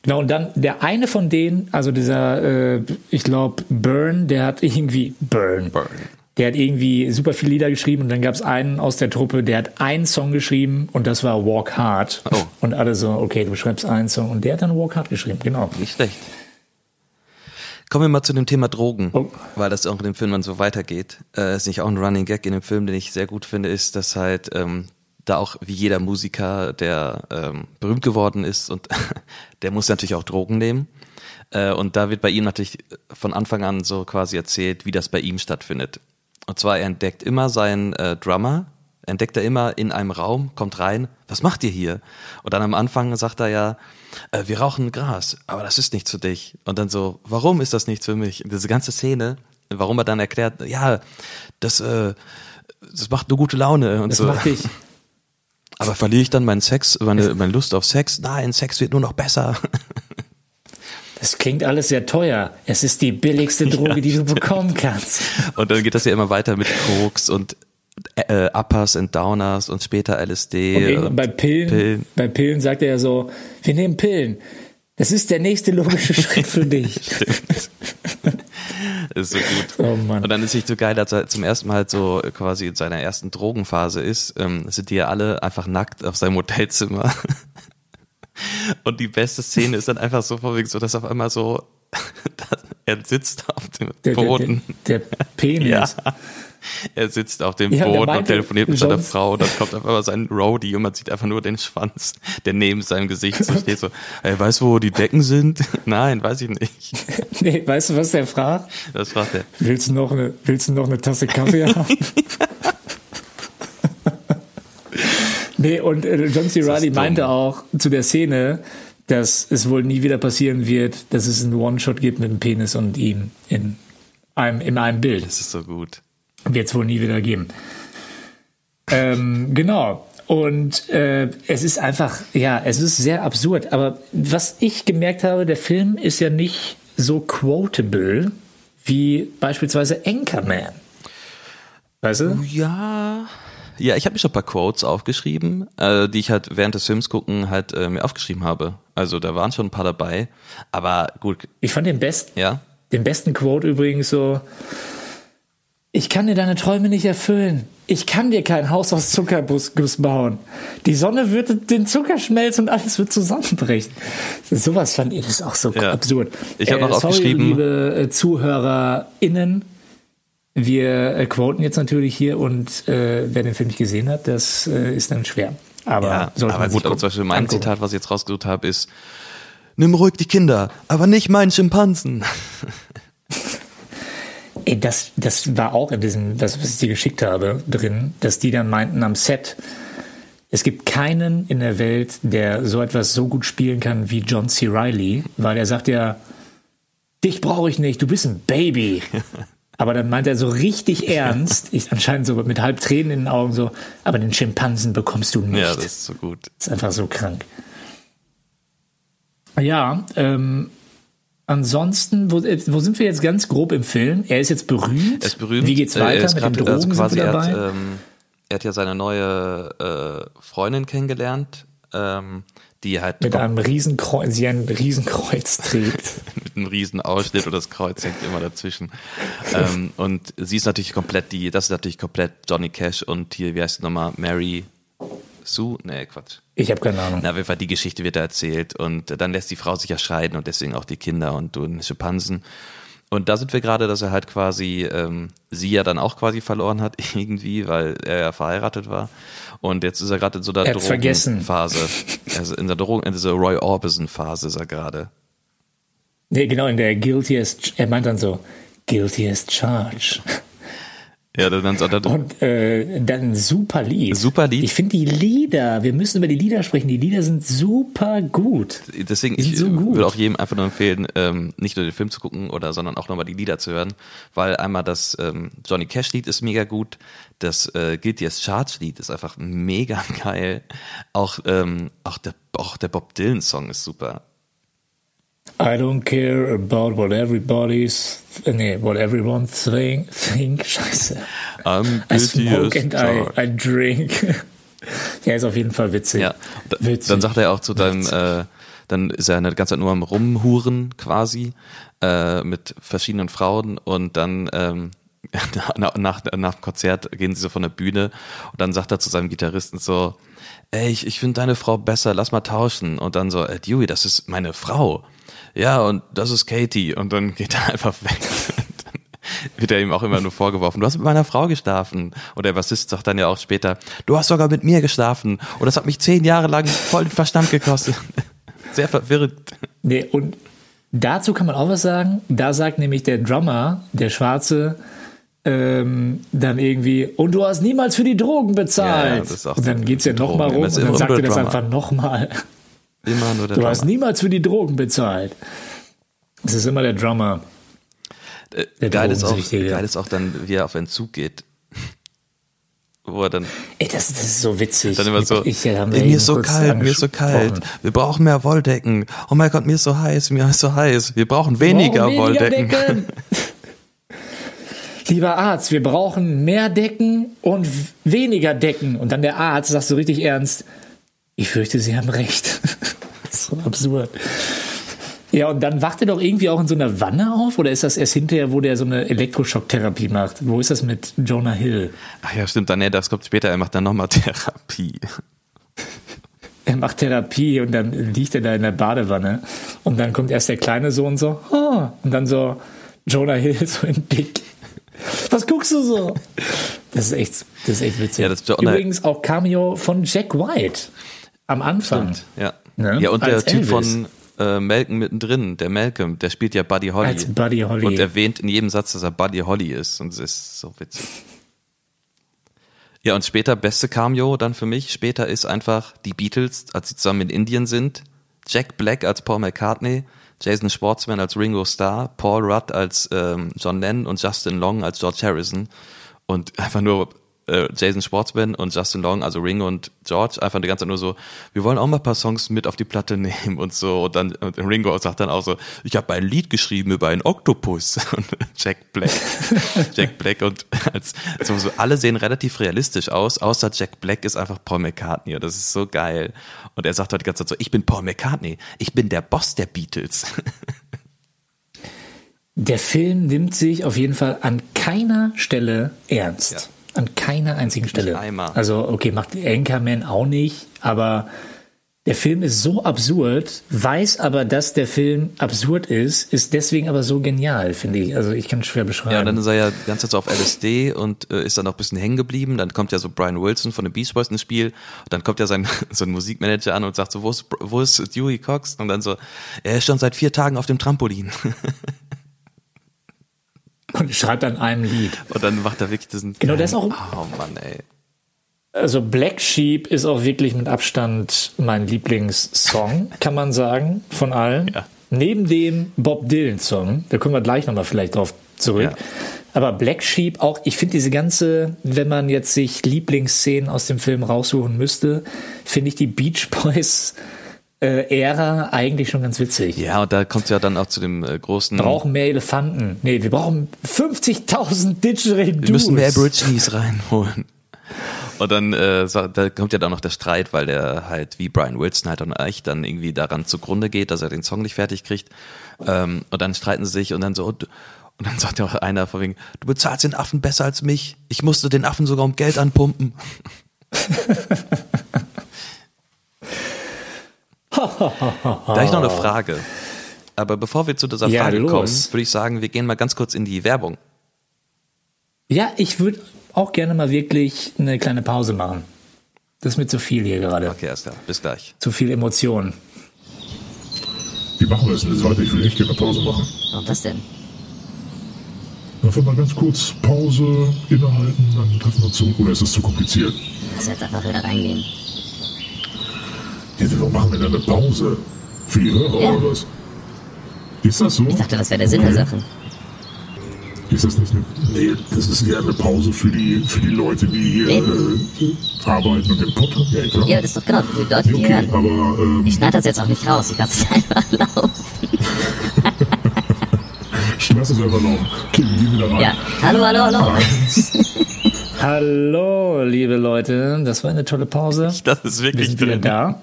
Genau, und dann der eine von denen, also dieser, äh, ich glaube, Burn, der hat irgendwie, Burn, Burn. Der hat irgendwie super viele Lieder geschrieben und dann gab es einen aus der Truppe, der hat einen Song geschrieben und das war Walk Hard. Oh. Und alle so, okay, du schreibst einen Song und der hat dann Walk Hard geschrieben, genau. Nicht schlecht. Kommen wir mal zu dem Thema Drogen, Oh. weil das auch in dem Film dann so weitergeht. Äh, ist nicht auch ein Running Gag in dem Film, den ich sehr gut finde, ist, dass halt ähm, da auch wie jeder Musiker, der ähm, berühmt geworden ist und der muss natürlich auch Drogen nehmen. Äh, und da wird bei ihm natürlich von Anfang an so quasi erzählt, wie das bei ihm stattfindet. Und zwar er entdeckt immer seinen äh, Drummer, entdeckt er immer in einem Raum, kommt rein, was macht ihr hier? Und dann am Anfang sagt er ja, äh, wir rauchen Gras, aber das ist nichts für dich. Und dann so, warum ist das nichts für mich? Und diese ganze Szene, warum er dann erklärt, ja, das, äh, das macht nur gute Laune und Das so. macht dich. Aber verliere ich dann meinen Sex, meine, meine Lust auf Sex? Nein, Sex wird nur noch besser. Das klingt alles sehr teuer. Es ist die billigste Droge, die du bekommen kannst. Und dann geht das ja immer weiter mit Koks und äh, Uppers und Downers und später LSD. Und und bei Pillen, Pillen. bei Pillen sagt er ja so, wir nehmen Pillen. Das ist der nächste logische Schritt für dich. Stimmt. ist so gut. Oh Mann. Und dann ist es so geil, als er zum ersten Mal so quasi in seiner ersten Drogenphase ist, ähm, sind die ja alle einfach nackt auf seinem Hotelzimmer. Und die beste Szene ist dann einfach so vorwiegend so, dass auf einmal so, er sitzt auf dem Der, der, Boden. der, der Penis. Ja. Er sitzt auf dem Ja, der Boden und meinte, telefoniert mit seiner Frau und dann kommt auf einmal sein Roadie und man sieht einfach nur den Schwanz, der neben seinem Gesicht so steht so, ey, weißt du, wo die Decken sind? Nein, weiß ich nicht. Nee, weißt du, was der fragt? Das fragt er. Willst du noch eine, willst du noch eine Tasse Kaffee haben? Nee, und äh, John C. Ist Reilly dumm. meinte auch zu der Szene, dass es wohl nie wieder passieren wird, dass es einen One-Shot gibt mit dem Penis und ihm in einem, in einem Bild. Das ist so gut. Wird es wohl nie wieder geben. Ähm, genau. Und äh, es ist einfach, ja, es ist sehr absurd. Aber was ich gemerkt habe, der Film ist ja nicht so quotable wie beispielsweise Anchorman. Weißt du? Ja. Ja, ich habe mir schon ein paar Quotes aufgeschrieben, äh, die ich halt während des Films gucken halt äh, mir aufgeschrieben habe. Also da waren schon ein paar dabei. Aber gut, Ich fand den besten, ja. den besten Quote übrigens so. Ich kann dir deine Träume nicht erfüllen. Ich kann dir kein Haus aus Zuckerguss bauen. Die Sonne wird den Zucker schmelzen und alles wird zusammenbrechen. Sowas fand ich das auch so Ja. absurd. Ich hab noch sorry, aufgeschrieben- liebe äh, ZuhörerInnen. Wir äh, quoten jetzt natürlich hier und äh, wer den Film nicht gesehen hat, das äh, ist dann schwer. Aber, Ja, sollte aber man gut, aber zum Beispiel mein angucken. Zitat, was ich jetzt rausgesucht habe, ist Nimm ruhig die Kinder, aber nicht meinen Schimpansen. Ey, das, das war auch in diesem, das, was ich dir geschickt habe, drin, dass die dann meinten am Set, es gibt keinen in der Welt, der so etwas so gut spielen kann wie John C. Reilly, weil er sagt ja, dich brauche ich nicht, du bist ein Baby. Aber dann meint er so richtig ernst, ich, anscheinend so mit halb Tränen in den Augen so, aber den Schimpansen bekommst du nicht. Ja, das ist so gut. ist einfach so krank. Ja, ähm, ansonsten, wo, äh, wo sind wir jetzt ganz grob im Film? Er ist jetzt berühmt. Er ist berühmt. Wie geht's er weiter mit grad, den Drogen? also quasi, sind wir er, dabei? hat, ähm, er hat ja seine neue äh, Freundin kennengelernt, ähm, die halt mit einem Riesenkreuz, sie ein Riesenkreuz trägt. mit einem riesen Ausschnitt und das Kreuz hängt immer dazwischen. ähm, und sie ist natürlich komplett die, das ist natürlich komplett Johnny Cash und hier, wie heißt die nochmal, Mary Sue? Nee, Quatsch. Ich habe keine Ahnung. Na, auf jeden Fall die Geschichte wird da erzählt und dann lässt die Frau sich ja scheiden und deswegen auch die Kinder und du einen Schimpansen. Und da sind wir gerade, dass er halt quasi ähm, sie ja dann auch quasi verloren hat irgendwie, weil er ja verheiratet war. Und jetzt ist er gerade in so einer Er. Drogenphase. Also in der Drogen, in dieser Roy Orbison Phase ist er gerade. Nee, genau, in der Guilty as, er meint dann so, Guilty as Charged. Ja, dann, dann, dann, Und äh, dann super Lied. Super Lied. Ich finde die Lieder, wir müssen über die Lieder sprechen. Die Lieder sind super gut. Deswegen, ich so gut. würde auch jedem einfach nur empfehlen, ähm, nicht nur den Film zu gucken, oder sondern auch nochmal die Lieder zu hören, weil einmal das ähm, Johnny Cash Lied ist mega gut, das äh, Guilty as Charged Lied ist einfach mega geil, auch ähm, auch der auch der Bob Dylan Song ist super. I don't care about what everybody's, nee, what everyone think, think. Scheiße. I'm I smoke and I. I drink. ja, ist auf jeden Fall witzig. Ja, da, Witzig. dann sagt er auch zu deinem, äh, dann ist er eine ganze Zeit nur am Rumhuren quasi äh, mit verschiedenen Frauen und dann ähm, nach, nach, nach dem Konzert gehen sie so von der Bühne und dann sagt er zu seinem Gitarristen so, ey, ich, ich finde deine Frau besser, lass mal tauschen. Und dann so, äh, Dewey, das ist meine Frau. Ja, und das ist Katie. Und dann geht er einfach weg. Wird er ihm auch immer nur vorgeworfen, du hast mit meiner Frau geschlafen. Und der Bassist sagt dann ja auch später, du hast sogar mit mir geschlafen. Und das hat mich zehn Jahre lang voll den Verstand gekostet. Sehr verwirrend. Nee, und dazu kann man auch was sagen. Da sagt nämlich der Drummer, der Schwarze, ähm, dann irgendwie, und du hast niemals für die Drogen bezahlt. Ja, das sagt und dann geht's ja nochmal rum ist und dann sagt er das einfach nochmal. Immer nur der Du hast Drummer. niemals für die Drogen bezahlt. Es ist immer der Drummer. Äh, der geil, ist auch, geil ist auch dann, wie er auf Entzug geht. Wo er dann Ey, das, das ist so witzig. Dann immer so, Ich, wir "Ey, mir ist so kalt, mir ist so kalt. Wir brauchen mehr Wolldecken. Oh mein Gott, mir ist so heiß, mir ist so heiß. Wir brauchen weniger, brauchen Wolldecken. Decken. Lieber Arzt, wir brauchen mehr Decken und weniger Decken. Und dann der Arzt sagt so richtig ernst, ich fürchte, Sie haben recht. Absurd. Ja, und dann wacht er doch irgendwie auch in so einer Wanne auf? Oder ist das erst hinterher, wo der so eine Elektroschocktherapie macht? Wo ist das mit Jonah Hill? Ach ja, stimmt, dann, nee, das kommt später, er macht dann nochmal Therapie. Er macht Therapie und dann liegt er da in der Badewanne. Und dann kommt erst der kleine Sohn so, oh, und dann so Jonah Hill so im Dick. Was guckst du so? Das ist echt, das ist echt witzig. Ja, das Übrigens auch Cameo von Jack White am Anfang. Ja. Ne? Ja, und der Als Typ Elvis. von äh, Malcolm mittendrin, der Malcolm, der spielt ja Buddy Holly. Als Buddy Holly. Und erwähnt in jedem Satz, dass er Buddy Holly ist. Und es ist so witzig. Ja, und später, beste Cameo dann für mich, später ist einfach die Beatles, als sie zusammen in Indien sind, Jack Black als Paul McCartney, Jason Schwartzman als Ringo Starr, Paul Rudd als ähm, John Lennon und Justin Long als George Harrison. Und einfach nur äh, Jason Schwartzman und Justin Long, also Ringo und George, einfach die ganze Zeit nur so, wir wollen auch mal ein paar Songs mit auf die Platte nehmen und so. Und dann und Ringo sagt dann auch so, ich habe ein Lied geschrieben über einen Oktopus. Und Jack Black, Jack Black und als so, so alle sehen relativ realistisch aus, außer Jack Black ist einfach Paul McCartney. Und das ist so geil. Und er sagt halt die ganze Zeit so, ich bin Paul McCartney, ich bin der Boss der Beatles. Der Film nimmt sich auf jeden Fall an keiner Stelle ernst. Ja. An keiner einzigen Stelle. einmal. Also, okay, macht Anchorman auch nicht, aber der Film ist so absurd, weiß aber, dass der Film absurd ist, ist deswegen aber so genial, finde ich. Also, ich kann es schwer beschreiben. Ja, und dann ist er ja die ganze Zeit so auf LSD und äh, ist dann auch ein bisschen hängen geblieben. Dann kommt ja so Brian Wilson von den Beach Boys ins Spiel. Dann kommt ja sein, so ein Musikmanager an und sagt so, wo ist, wo ist Dewey Cox? Und dann so, er ist schon seit vier Tagen auf dem Trampolin. und schreibt an einem Lied. Und dann macht er wirklich diesen... Genau, der ist auch- Oh Mann, ey. Also Black Sheep ist auch wirklich mit Abstand mein Lieblingssong, kann man sagen, von allen. Ja. Neben dem Bob Dylan Song, da kommen wir gleich nochmal vielleicht drauf zurück. Ja. Aber Black Sheep auch, ich finde diese ganze, wenn man jetzt sich Lieblingsszenen aus dem Film raussuchen müsste, finde ich die Beach Boys äh, Ära eigentlich schon ganz witzig. Ja, und da kommt ja dann auch zu dem äh, großen... Wir brauchen mehr Elefanten. Nee, wir brauchen 50.000 Digital Dudes. wir müssen mehr Aborigines reinholen. Und dann äh, da kommt ja dann noch der Streit, weil der halt wie Brian Wilson halt dann echt dann irgendwie daran zugrunde geht, dass er den Song nicht fertig kriegt. Ähm, und dann streiten sie sich und dann so und, und dann sagt ja auch einer von wegen, du bezahlst den Affen besser als mich. Ich musste den Affen sogar um Geld anpumpen. da ich noch eine Frage. Aber bevor wir zu dieser Ja, Frage los. kommen, würde ich sagen, wir gehen mal ganz kurz in die Werbung. Ja, ich würde auch gerne mal wirklich eine kleine Pause machen. Das ist mir zu viel hier gerade. Okay, erst klar. Bis gleich. Zu viel Emotionen. Wie machen wir es denn jetzt weiter? Ich will echt gerne Pause machen. Warum das denn? Einfach mal ganz kurz Pause, innehalten, dann treffen wir uns zurück. Oder ist das zu kompliziert? Lass jetzt einfach wieder reingehen. Ja, warum machen wir denn eine Pause? Für die Hörer Ja. oder was? Ist das so? Ich dachte, das wäre der Sinn der Sache. Ist das nicht eine. Nee, das ist eher eine Pause für die, für die Leute, die hier äh, arbeiten und den Podcast. Ja, klar. Ja, das ist doch genau für die Leute, die okay, hören. aber ähm, Ich schneide das jetzt auch nicht raus. Ich lasse es einfach laufen. ich lasse es einfach laufen. Okay, wir gehen wieder rein. Ja. Hallo, hallo, hallo. Hallo, liebe Leute. Das war eine tolle Pause. Das ist Wir wirklich sind wieder drin. da.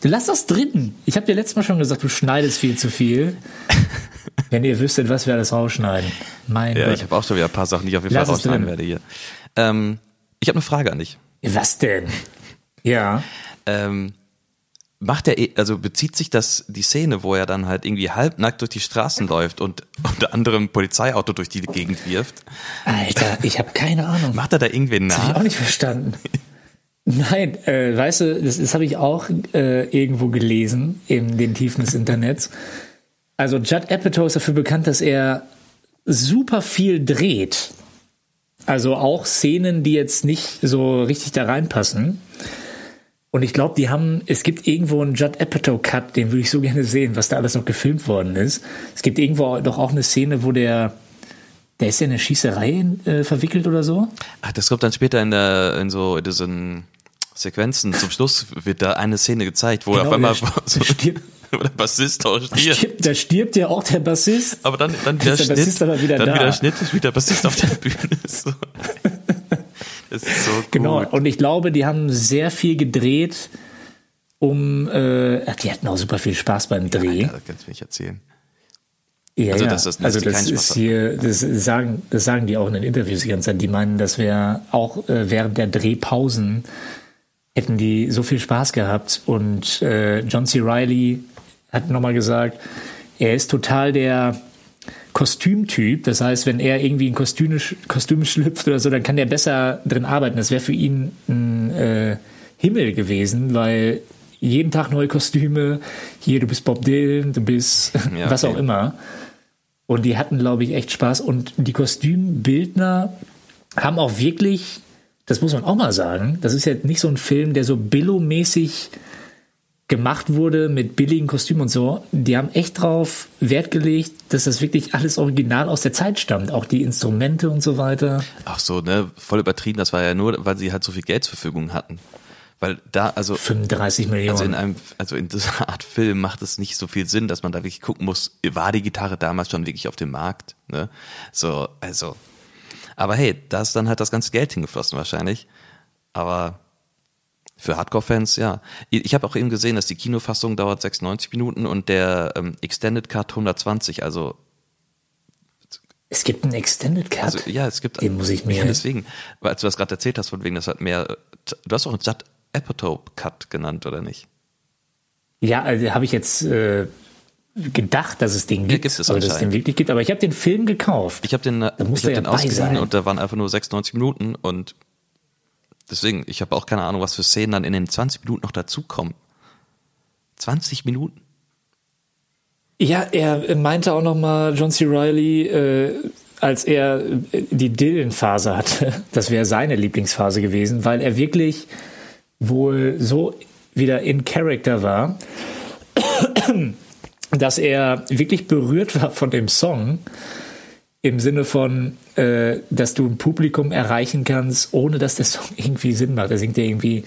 Du lass das drin. Ich habe dir letztes Mal schon gesagt, du schneidest viel zu viel. Wenn ihr wüsstet, was wir alles rausschneiden. Mein Ja, Gott. ich habe auch schon wieder ein paar Sachen, die ich auf jeden Lass Fall rausschneiden werde hier. Ähm, ich habe eine Frage an dich. Was denn? Ja. Ähm, macht er, eh- also bezieht sich das die Szene, wo er dann halt irgendwie halbnackt durch die Straßen läuft und unter anderem ein Polizeiauto durch die Gegend wirft? Alter, ich habe keine Ahnung. Macht er da irgendwen Hab ich nach? auch nicht verstanden. Nein, äh, weißt du, das, das habe ich auch äh, irgendwo gelesen in den Tiefen des Internets. Also Judd Apatow ist dafür bekannt, dass er super viel dreht. Also auch Szenen, die jetzt nicht so richtig da reinpassen. Und ich glaube, die haben, es gibt irgendwo einen Judd Apatow Cut, den würde ich so gerne sehen, was da alles noch gefilmt worden ist. Es gibt irgendwo doch auch eine Szene, wo der, der ist ja in eine Schießerei äh, verwickelt oder so. Ach, das kommt dann später in der, in so, diesen Sequenzen. Zum Schluss wird da eine Szene gezeigt, wo Genau, auf einmal der- so, der stirbt. der Bassist auch stirbt. stirbt, da stirbt ja auch der Bassist. Aber dann, dann Ist wieder der Schnitt, Bassist aber wieder dann da. wieder Schnitt, ist wieder Bassist auf der Bühne. So. Das ist so gut. Genau. Und ich glaube, die haben sehr viel gedreht, um. Äh, die hatten auch super viel Spaß beim Dreh. Ja, das kannst du mir nicht erzählen. Ja, Also, ja. dass das- dass also das ist hier, das sagen, das sagen die auch in den Interviews die ganze Zeit. Die meinen, dass wir auch äh, während der Drehpausen hätten die so viel Spaß gehabt. Und äh, John C. Riley hat nochmal gesagt, er ist total der Kostümtyp. Das heißt, wenn er irgendwie in Kostüme, Kostüme schlüpft oder so, dann kann der besser drin arbeiten. Das wäre für ihn ein äh, Himmel gewesen, weil jeden Tag neue Kostüme. Hier, du bist Bob Dylan, du bist Ja, was okay. auch immer. Und die hatten, glaube ich, echt Spaß. Und die Kostümbildner haben auch wirklich, das muss man auch mal sagen, das ist ja nicht so ein Film, der so billomäßig gemacht wurde mit billigen Kostümen und so. Die haben echt drauf Wert gelegt, dass das wirklich alles original aus der Zeit stammt. Auch die Instrumente und so weiter. Ach so, ne, voll übertrieben. Das war ja nur, weil sie halt so viel Geld zur Verfügung hatten. Weil da, also, 35 Millionen. also in einem, also in dieser Art Film macht es nicht so viel Sinn, dass man da wirklich gucken muss, war die Gitarre damals schon wirklich auf dem Markt, ne? So, also. Aber hey, da ist dann halt das ganze Geld hingeflossen wahrscheinlich. Aber für Hardcore-Fans, ja. Ich habe auch eben gesehen, dass die Kinofassung dauert 96 Minuten und der ähm, Extended Cut 120, also es gibt einen Extended Cut. Also ja, es gibt Den muss ich mir- Ja, deswegen, weil als du das gerade erzählt hast, von wegen, das hat mehr. Du hast auch einen Judd Apatow Cut genannt, oder nicht? Ja, also habe ich jetzt äh, gedacht, dass es den gibt, gibt es aber dass es den wirklich gibt. Aber ich habe den Film gekauft. Ich habe den, äh, muss ich hab er ja den sein. und da waren einfach nur 96 Minuten und deswegen, ich habe auch keine Ahnung, was für Szenen dann in den 20 Minuten noch dazukommen. 20 Minuten? Ja, er meinte auch noch mal John C. Reilly, äh, als er äh, die Dylan-Phase hatte, das wäre seine Lieblingsphase gewesen, weil er wirklich wohl so wieder in Character war, dass er wirklich berührt war von dem Song im Sinne von, äh, dass du ein Publikum erreichen kannst, ohne dass der Song irgendwie Sinn macht. Er singt ja irgendwie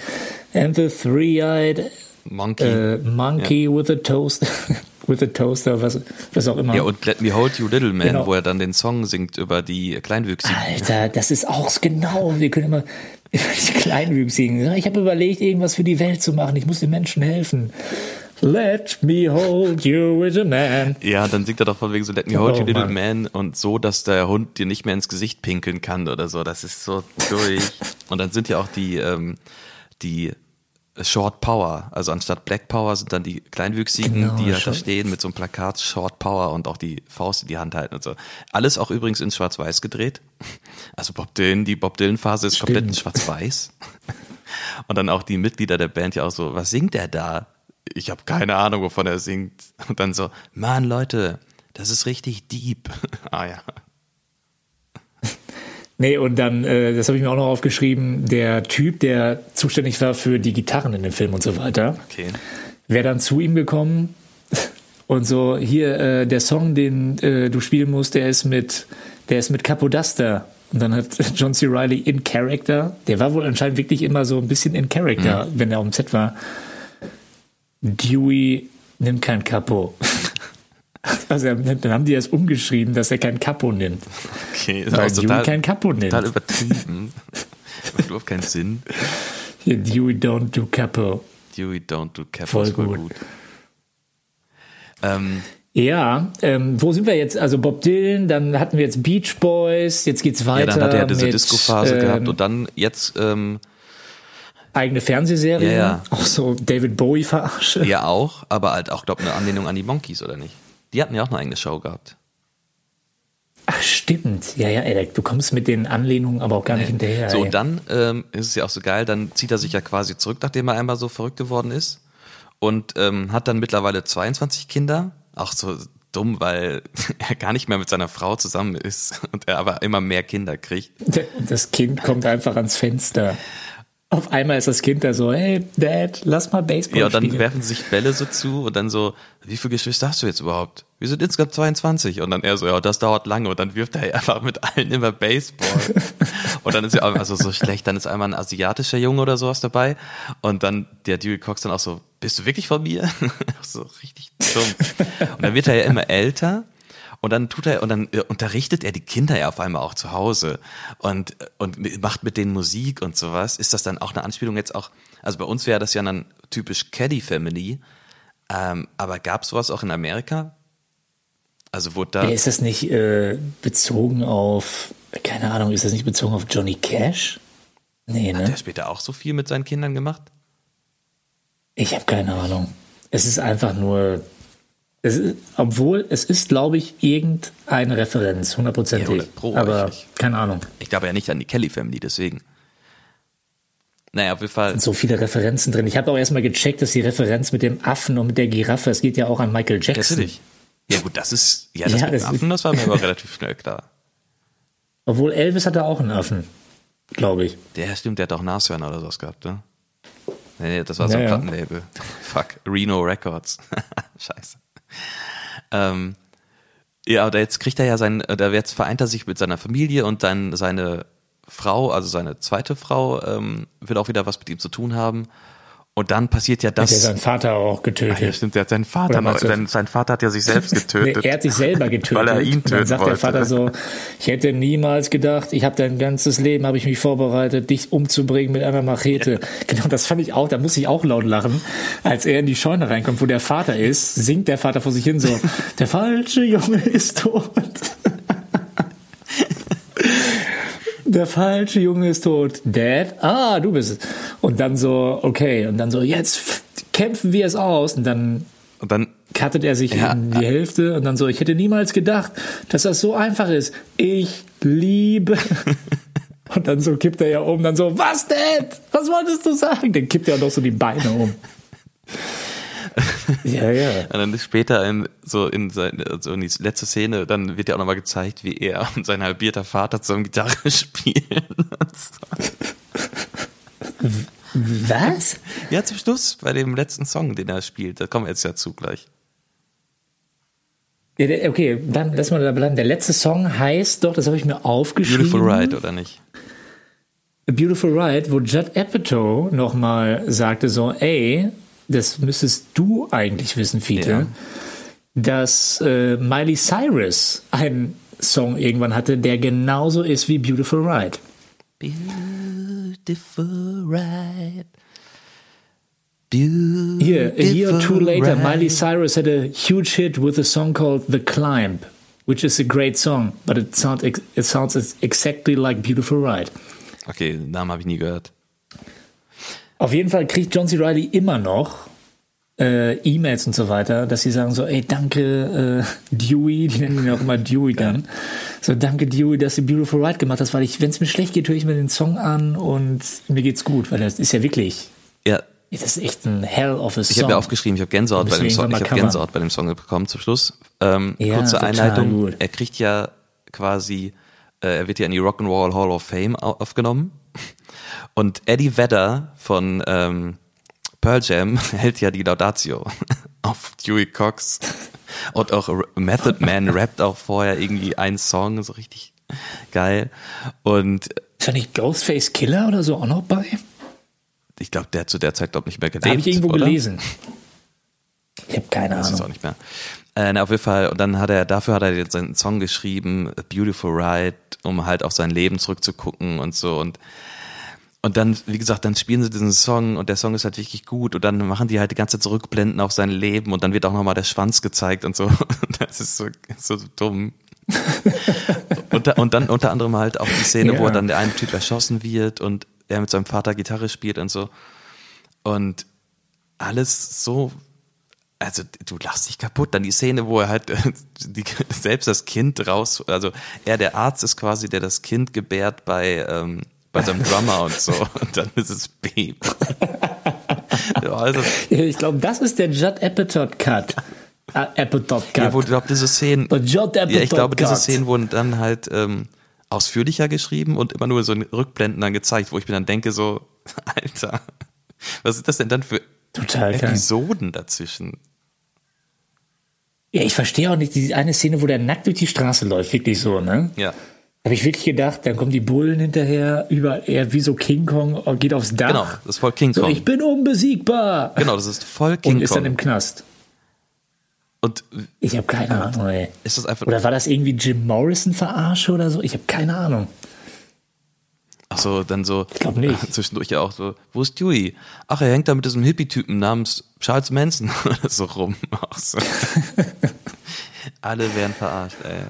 And the three-eyed Monkey. äh, Monkey with a Toast, with a Toaster, was, was auch immer. ja, und Let Me Hold You Little Man, Genau. wo er dann den Song singt über die Kleinwüchsigen. Alter, das ist auch genau. Wir können immer über die Kleinwüchsigen. Ich habe überlegt, irgendwas für die Welt zu machen. Ich muss den Menschen helfen. Let me hold you with a man. Ja, dann singt er doch von wegen so Let me hold Oh, you little Mann. man und so, dass der Hund dir nicht mehr ins Gesicht pinkeln kann oder so. Das ist so durch. und dann sind ja auch die, ähm, die Short Power, also anstatt Black Power sind dann die Kleinwüchsigen, Genau, die halt da stehen mit so einem Plakat Short Power und auch die Faust in die Hand halten und so. Alles auch übrigens in Schwarz-Weiß gedreht. Also Bob Dylan, die Bob Dylan Phase ist komplett in Stimmt. Schwarz-Weiß. Und dann auch die Mitglieder der Band ja auch so, was singt er da? Ich habe keine Ahnung, wovon er singt. Und dann so, Mann, Leute, das ist richtig deep. ah ja. Nee, und dann, äh, das habe ich mir auch noch aufgeschrieben, der Typ, der zuständig war für die Gitarren in dem Film und so weiter, Okay. wäre dann zu ihm gekommen und so, hier, äh, der Song, den äh, du spielen musst, der ist mit, der ist mit Capodaster. Und dann hat John C. Reilly in Character, der war wohl anscheinend wirklich immer so ein bisschen in Character, wenn er auf dem Set war. Dewey nimmt kein Capo. Also dann haben die das umgeschrieben, dass er kein Capo nimmt. Okay, ist Weil auch Dewey kein Capo nimmt. total übertrieben. Macht überhaupt keinen Sinn. Hier, Dewey don't do Capo. Dewey Don't Do Cap Voll voll gut. gut. Ähm, Ja, ähm, wo sind wir jetzt? Also Bob Dylan, dann hatten wir jetzt Beach Boys, jetzt geht's ja, weiter. dann hat er diese mit, Disco-Phase ähm, gehabt und dann jetzt ähm, eigene Fernsehserie. Ja, ja. Auch so David Bowie verarsche. ja auch, aber halt auch, glaube eine Anlehnung an die Monkeys, oder nicht? Die hatten ja auch eine eigene Show gehabt. Ach, stimmt. Ja, ja, ey, du kommst mit den Anlehnungen aber auch gar nicht hinterher. So, ey. und dann ähm, ist es ja auch so geil, dann zieht er sich ja quasi zurück, nachdem er einmal so verrückt geworden ist. Und ähm, hat dann mittlerweile 22 Kinder. Auch so dumm, weil er gar nicht mehr mit seiner Frau zusammen ist und er aber immer mehr Kinder kriegt. Das Kind kommt einfach ans Fenster. Auf einmal ist das Kind da so, hey, Dad, lass mal Baseball Ja, und dann spielen. werfen sich Bälle so zu und dann so, wie viele Geschwister hast du jetzt überhaupt? Wir sind insgesamt 22. Und dann er so, ja, das dauert lange. Und dann wirft er einfach mit allen immer Baseball. und dann ist ja auch also so schlecht, dann ist einmal ein asiatischer Junge oder sowas dabei. Und dann der Dewey Cox dann auch so, bist du wirklich von mir? so richtig dumm. Und dann wird er ja immer älter. Und dann tut er, und dann äh, unterrichtet er die Kinder ja auf einmal auch zu Hause und, und macht mit denen Musik und sowas. Ist das dann auch eine Anspielung jetzt auch, also bei uns wäre das ja dann typisch Caddy Family, ähm, aber gab sowas auch in Amerika? Also wurde da, Ja, ist das nicht äh, bezogen auf, keine Ahnung, ist das nicht bezogen auf Johnny Cash? Nee, hat ne? der später auch so viel mit seinen Kindern gemacht? Ich habe keine Ahnung. Es ist einfach nur, es ist, obwohl es ist, glaube ich, irgendeine Referenz, hundertprozentig. Ja, 100 Pro aber eigentlich. keine Ahnung. Ich glaube ja nicht an die Kelly Family, deswegen. Naja, auf jeden Fall. So viele Referenzen drin. Ich habe auch erstmal gecheckt, dass die Referenz mit dem Affen und mit der Giraffe, es geht ja auch an Michael Jackson. Natürlich. Ja gut, das ist, ja, das Ja, mit dem Affen, das war mir aber relativ schnell klar. Obwohl Elvis hatte auch einen Affen, glaube ich. Der stimmt, der hat auch Nashörner oder sowas gehabt, ne? Nee, nee, das war so ein Ja, ja. Plattenlabel. Fuck, Reno Records. Scheiße. Ähm, ja, aber jetzt kriegt er ja sein, äh, da jetzt vereint er sich mit seiner Familie und dann seine Frau, also seine zweite Frau, ähm, will auch wieder was mit ihm zu tun haben. Und dann passiert ja das. seinen Vater auch Ah, getötet. ja, stimmt, der hat seinen Vater noch, sein, sein Vater hat ja sich selbst Nee, getötet. er hat sich selber getötet. Weil er ihn und dann töten sagt wollte. der Vater so, ich hätte niemals gedacht, ich habe dein ganzes Leben, habe ich mich vorbereitet, dich umzubringen mit einer Machete. Genau, das fand ich auch, da muss ich auch laut lachen. Als er in die Scheune reinkommt, wo der Vater ist, singt der Vater vor sich hin so, der falsche Junge ist tot. Der falsche Junge ist tot. Dad? Ah, du bist es. Und dann so, okay. Und dann so, jetzt kämpfen wir es aus. Und dann Und dann, cuttet er sich Ja. in die Hälfte und dann so, ich hätte niemals gedacht, dass das so einfach ist. Ich liebe. Und dann so kippt er ja um, dann so, was denn? Was wolltest du sagen? Dann kippt er noch so die Beine um. Ja, ja. und dann später in, so in seine, so in die letzte Szene, dann wird ja auch nochmal gezeigt, wie er und sein halbierter Vater zusammen Gitarre spielen. So. Was? Ja, zum Schluss, bei dem letzten Song, den er spielt, da kommen wir jetzt ja zu gleich. Okay, dann lass mal da bleiben. Der letzte Song heißt doch, das habe ich mir aufgeschrieben. Beautiful Ride, oder nicht? A Beautiful Ride, wo Judd Apatow nochmal sagte so, ey, das müsstest du eigentlich wissen, Fiete, Ja. dass äh, Miley Cyrus einen Song irgendwann hatte, der genauso ist wie Beautiful Ride. Beautiful Ride. Beautiful Here, a year or two later, Ride. Miley Cyrus had a huge hit with a song called The Climb, which is a great song, but it sounds, ex- it sounds ex- exactly like Beautiful Ride. Okay, den Namen habe ich nie gehört. Auf jeden Fall kriegt John C. Reilly immer noch äh, E-Mails und so weiter, dass sie sagen so, ey, danke äh, Dewey, die nennen ihn auch immer Dewey dann. So, danke Dewey, dass du Beautiful Ride gemacht hast, weil ich, wenn es mir schlecht geht, höre ich mir den Song an und mir geht's gut, weil das ist ja wirklich, Ja, das ist echt ein Hell of a Song. ich habe ja aufgeschrieben, ich habe Gänsehaut bei dem Song, ich habe Gänsehaut bei dem Song bekommen zum Schluss. Ähm, Ja, kurze Einleitung. gut. Er kriegt ja quasi Äh, er wird ja in die Rock'n'Roll Hall of Fame au- aufgenommen. Und Eddie Vedder von ähm, Pearl Jam hält ja die Laudatio auf Dewey Cox. Und auch Method Man rappt auch vorher irgendwie einen Song, so richtig geil. Und Ist da nicht Ghostface Killer oder so auch noch bei? ich glaube, der hat zu der Zeit, glaube ich, nicht mehr gelebt. Habe ich irgendwo oder? gelesen. Ich habe keine Das ist auch Ahnung. nicht mehr. Äh, na, auf jeden Fall, und dann hat er, dafür hat er jetzt seinen Song geschrieben, A Beautiful Ride, um halt auf sein Leben zurückzugucken und so und und dann, wie gesagt, dann spielen sie diesen Song und der Song ist halt wirklich gut und dann machen die halt die ganze Zeit zurückblenden auf sein Leben und dann wird auch nochmal der Schwanz gezeigt und so. Das ist so, so dumm. und, da- und dann unter anderem halt auch die Szene, wo Ja. er dann der eine Typ erschossen wird und er mit seinem Vater Gitarre spielt und so. Und alles so also du lachst dich kaputt. Dann die Szene, wo er halt äh, die, selbst das Kind raus, also er der Arzt ist quasi, der das Kind gebärt bei ähm, bei seinem Drummer und so. Und dann ist es Baby. ja, also, Ich glaube, das ist der Judd Apatow Cut. Äh, Apatow Cut. ja, wo ich glaube, diese Szenen, Judd Apatow ja, ich glaube, diese. Szenen wurden dann halt ähm, ausführlicher geschrieben und immer nur so in Rückblenden dann gezeigt, wo ich mir dann denke so, Alter, was ist das denn dann für Total geil. Episoden dazwischen? Ja, ich verstehe auch nicht diese eine Szene, wo der nackt durch die Straße läuft, wirklich so, ne? Ja. Habe ich wirklich gedacht, dann kommen die Bullen hinterher, über er wie so King Kong und geht aufs Dach. Genau, das ist voll King So, Kong. ich bin unbesiegbar. Genau, das ist voll King und ist dann Kong. im Knast. Und Ich habe keine Ahnung, ey. ist das einfach Oder war das irgendwie Jim Morrison verarsche oder so? Ich habe keine Ahnung. Ach so, dann so glaub nicht. zwischendurch ja auch so, wo ist Dewey? Ach, er hängt da mit diesem Hippie-Typen namens Charles Manson oder so rum. Auch so. Alle werden verarscht, ey.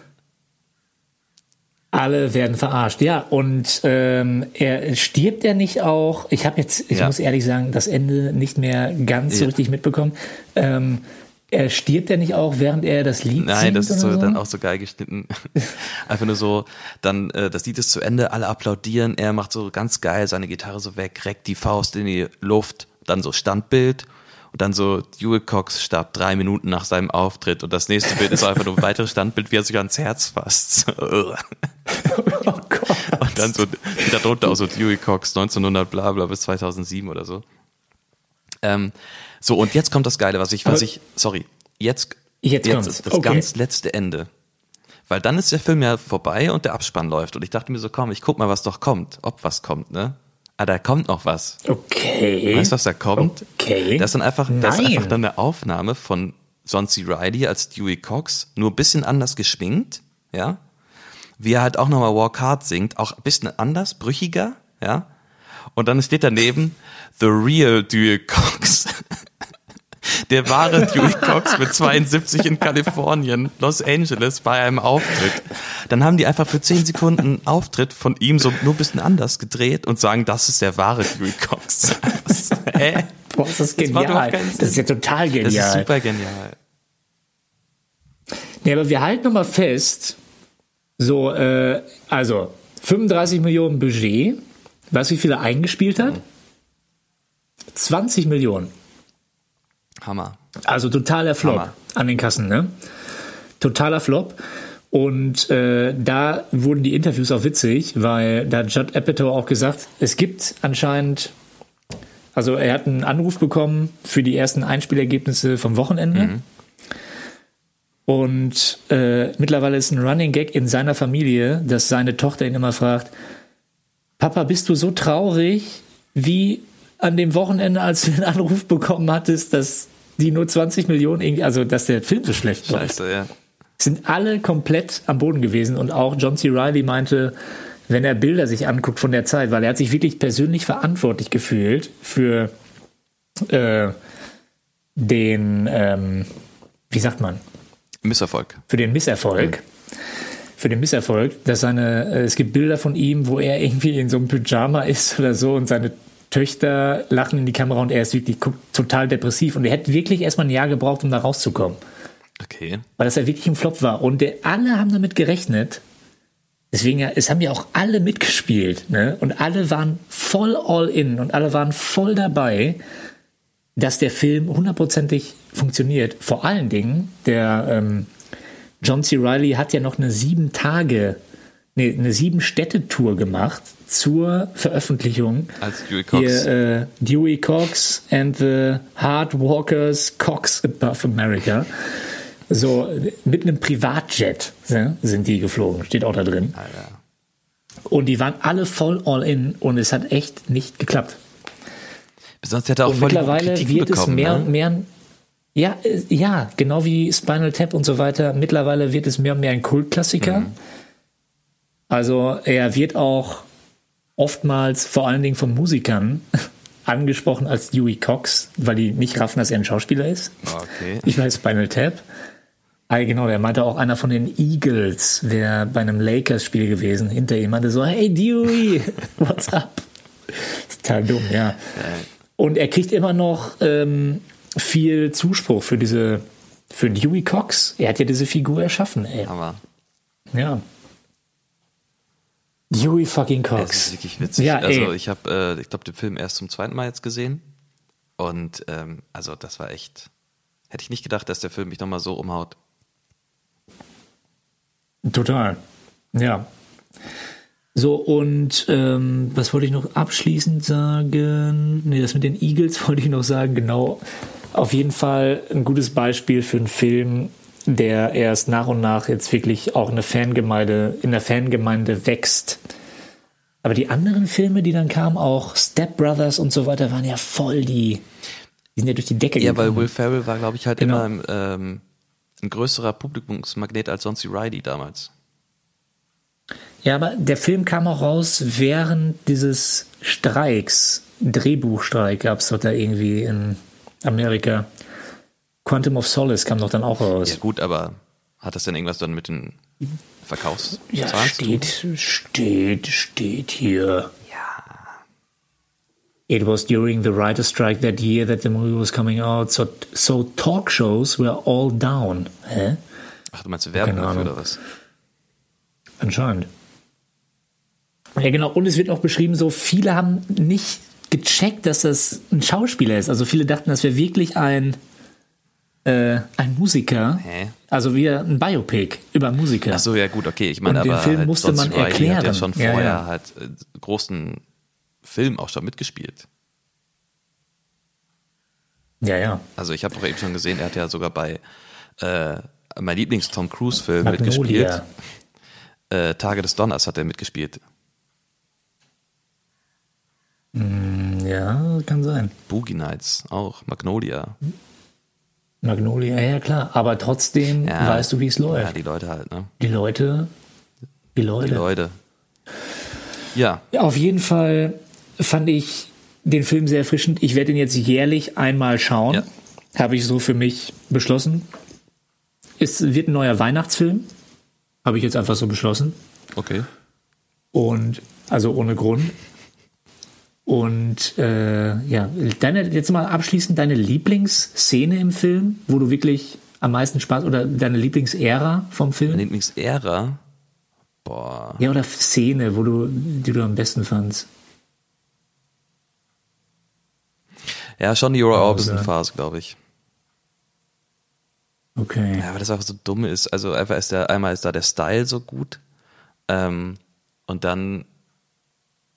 Alle werden verarscht, ja. Und ähm, er stirbt er nicht auch. Ich habe jetzt, ich Ja. muss ehrlich sagen, das Ende nicht mehr ganz so Ja. richtig mitbekommen. Ähm, er stirbt er nicht auch, während er das Lied Nein, singt das ist so, so? dann auch so geil geschnitten. Einfach nur so, dann äh, das Lied ist zu Ende, alle applaudieren, er macht so ganz geil seine Gitarre so weg, reckt die Faust in die Luft, dann so Standbild und dann so Dewey Cox starb drei Minuten nach seinem Auftritt und das nächste Bild ist einfach nur ein weiteres Standbild, wie er sich ans Herz fasst. oh Gott. Und dann so wieder drunter auch so Dewey Cox 1900 bla bla bis 2007 oder so. Ähm, so, und jetzt kommt das Geile, was ich, was Aber- ich, sorry, jetzt, Jetzt kommt's. das Okay. ganz letzte Ende. Weil dann ist der Film ja vorbei und der Abspann läuft. Und ich dachte mir so, komm, ich guck mal, was doch kommt. Ob was kommt, ne? Ah, da kommt noch was. Okay. Weißt du, was da kommt? Okay. Das ist dann einfach, das ist einfach dann eine Aufnahme von C. Reilly als Dewey Cox, nur ein bisschen anders geschminkt, ja. Wie er halt auch nochmal Walk Hard singt, auch ein bisschen anders, brüchiger, ja. Und dann steht daneben The Real Dewey Cox. Der wahre Dewey Cox mit 72 in Kalifornien, Los Angeles, bei einem Auftritt. Dann haben die einfach für 10 Sekunden einen Auftritt von ihm so nur ein bisschen anders gedreht und sagen, das ist der wahre Dewey Cox. Hä? Boah, ist das Das genial. keinen Das ist ja total Das ist genial. super genial. Nee, aber wir halten nochmal fest, so, äh, also 35 Millionen Budget, weißt du, wie viel er eingespielt hat? 20 Millionen. Hammer. Also totaler Flop Hammer. an den Kassen, ne? Totaler Flop. Und äh, da wurden die Interviews auch witzig, weil da hat Judd Apatow auch gesagt, es gibt anscheinend, also er hat einen Anruf bekommen für die ersten Einspielergebnisse vom Wochenende. Und äh, mittlerweile ist ein Running Gag in seiner Familie, dass seine Tochter ihn immer fragt, Papa, bist du so traurig wie an dem Wochenende, als du den Anruf bekommen hattest, dass die nur 20 Millionen irgendwie, also dass der Film so schlecht läuft. Ja. Sind alle komplett am Boden gewesen und auch John C. Reilly meinte, wenn er Bilder sich anguckt von der Zeit, weil er hat sich wirklich persönlich verantwortlich gefühlt für äh, den, ähm, wie sagt man, Misserfolg. für den Misserfolg. Für den Misserfolg, dass seine, äh, es gibt Bilder von ihm, wo er irgendwie in so einem Pyjama ist oder so und seine Töchter lachen in die Kamera und er ist wirklich total depressiv und er hätte wirklich erstmal ein Jahr gebraucht, um da rauszukommen. Okay. Weil das ja wirklich ein Flop war. Und der, alle haben damit gerechnet. Deswegen, ja, es haben ja auch alle mitgespielt, ne? Und alle waren voll all in und alle waren voll dabei, dass der Film hundertprozentig funktioniert. Vor allen Dingen, der ähm, John C. Reilly hat ja noch eine sieben Tage nee, eine Sieben-Städte-Tour gemacht zur Veröffentlichung. Als Dewey Cox. Hier, äh, Dewey Cox and the Hard Walkers Cox Above America. So, mit einem Privatjet ja, sind die geflogen, steht auch da drin. Alter. Und die waren alle voll all in und es hat echt nicht geklappt. Besonders der hat er auch Und voll die mittlerweile Kritiken wird bekommen. es mehr ne? und mehr. Ja, äh, ja, genau wie Spinal Tap und so weiter. Mittlerweile wird es mehr und mehr ein Kultklassiker. Mhm. Also er wird auch oftmals vor allen Dingen von Musikern angesprochen als Dewey Cox, weil die nicht raffen, dass er ein Schauspieler ist. Okay. Ich weiß Spinal Tap. Ah, genau, der meinte auch einer von den Eagles, wäre bei einem Lakers-Spiel gewesen, hinter ihm, meinte so, hey Dewey, what's up? Total dumm, ja. Und er kriegt immer noch ähm, viel Zuspruch für diese, für Dewey Cox. Er hat ja diese Figur erschaffen, ey. Aber Ja. Dewey fucking es ist Cox. wirklich witzig. Ja, also ich habe, äh, ich glaube, den Film erst zum zweiten Mal jetzt gesehen. Und ähm, also das war echt. Hätte ich nicht gedacht, dass der Film mich nochmal so umhaut. Total. Ja. So, und ähm, was wollte ich noch abschließend sagen? Nee, das mit den Eagles wollte ich noch sagen, genau. Auf jeden Fall ein gutes Beispiel für einen Film, der erst nach und nach jetzt wirklich auch eine Fangemeinde, in der Fangemeinde wächst. Aber die anderen Filme, die dann kamen, auch Step Brothers und so weiter, waren ja voll die, die sind ja durch die Decke Ja, weil gegangen. Will Ferrell war, glaube ich, halt Genau. immer ähm, ein größerer Publikumsmagnet als sonst die Riley damals. Ja, aber der Film kam auch raus während dieses Streiks. Drehbuchstreik gab es doch da irgendwie in Amerika. Quantum of Solace kam doch dann auch raus. Ja gut, aber hat das denn irgendwas dann mit den Verkaufszahlen Ja, zu tun? steht, steht, steht hier. Ja. It was during the writer's strike that year that the movie was coming out, so, so talk shows were all down. Hä? Ach, du meinst Werbung dafür oder was? Anscheinend. Ja, genau. Und es wird auch beschrieben, so viele haben nicht gecheckt, dass das ein Schauspieler ist. Also viele dachten, das wäre wirklich ein, äh, ein Musiker. Hä? Also wie ein Biopic über Musiker. Ach so, ja gut, okay. Ich meine, Und den aber Film halt musste man Riley hat ja erklären. schon Ja, vorher ja. halt äh, großen Film auch schon mitgespielt. Ja, ja. Also ich habe auch eben schon gesehen, er hat ja sogar bei äh, mein Lieblings-Tom Cruise-Film mitgespielt. Äh, Tage des Donners hat er mitgespielt. Ja, kann sein. Boogie Nights auch, Magnolia. Magnolia, ja, klar. Aber trotzdem Ja, weißt du, wie es läuft. Ja, die Leute halt, ne? die Leute, die Leute. Die Leute. Ja, Ja, auf jeden Fall fand ich den Film sehr erfrischend. Ich werde ihn jetzt jährlich einmal schauen. Ja. Habe ich so für mich beschlossen. Es wird ein neuer Weihnachtsfilm. Habe ich jetzt einfach so beschlossen. okay. Und also ohne Grund. Und äh, ja, deine, jetzt mal abschließend deine Lieblingsszene im Film, wo du wirklich am meisten Spaß oder deine Lieblingsära vom Film? Meine Lieblingsära. Boah. Ja, oder Szene, wo du, die du am besten fandst. Ja, schon die Roy Also- Orbison-Phase, glaube ich. Okay. Ja, weil das einfach so dumm ist. Also einfach ist der, einmal ist da der Style so gut. Ähm, und dann